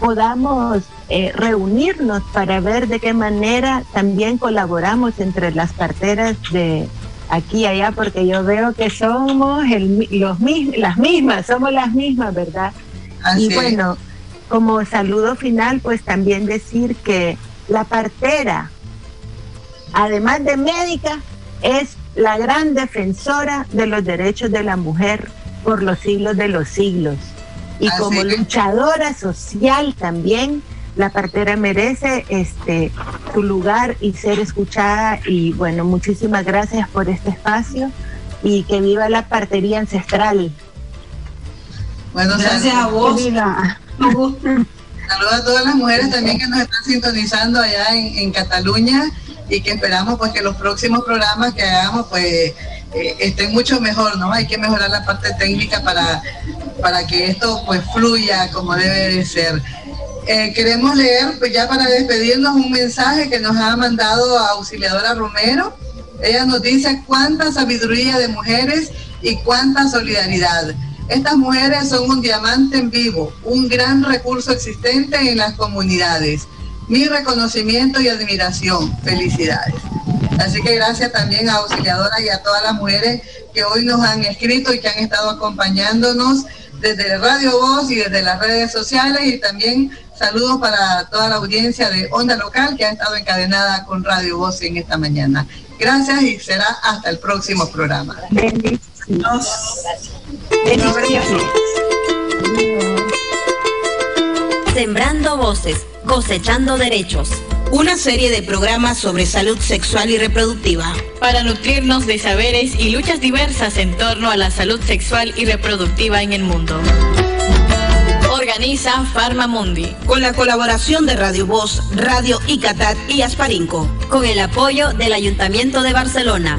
podamos eh, reunirnos para ver de qué manera también colaboramos entre las parteras de, aquí y allá, porque yo veo que somos el, los, las mismas, somos las mismas, ¿verdad? y bueno, como saludo final, pues también decir que la partera además de médica, es la gran defensora de los derechos de la mujer por los siglos de los siglos. Y como luchadora social también, la partera merece este su lugar y ser escuchada. Y bueno, muchísimas gracias por este espacio y que viva la partería ancestral. Bueno, gracias a vos. Saludos a todas las mujeres también que nos están sintonizando allá en, Cataluña y que esperamos pues que los próximos programas que hagamos pues eh, estén mucho mejor, ¿no? Hay que mejorar la parte técnica para, para que esto pues fluya como debe de ser. Eh, queremos leer, pues ya para despedirnos, un mensaje que nos ha mandado Auxiliadora Romero. Ella nos dice cuánta sabiduría de mujeres y cuánta solidaridad. Estas mujeres son un diamante en vivo, un gran recurso existente en las comunidades. Mi reconocimiento y admiración. Felicidades. Así que gracias también a Auxiliadora y a todas las mujeres que hoy nos han escrito y que han estado acompañándonos desde Radio Voz y desde las redes sociales y también saludos para toda la audiencia de Onda Local que ha estado encadenada con Radio Voz en esta mañana. Gracias y será hasta el próximo programa. Bendiciones. Sembrando voces, cosechando derechos. Una serie de programas sobre salud sexual y reproductiva. Para nutrirnos de saberes y luchas diversas en torno a la salud sexual y reproductiva en el mundo. Organiza Farmamundi. Con la colaboración de Radio Voz, Radio Icatat y Asparinco. Con el apoyo del Ayuntamiento de Barcelona.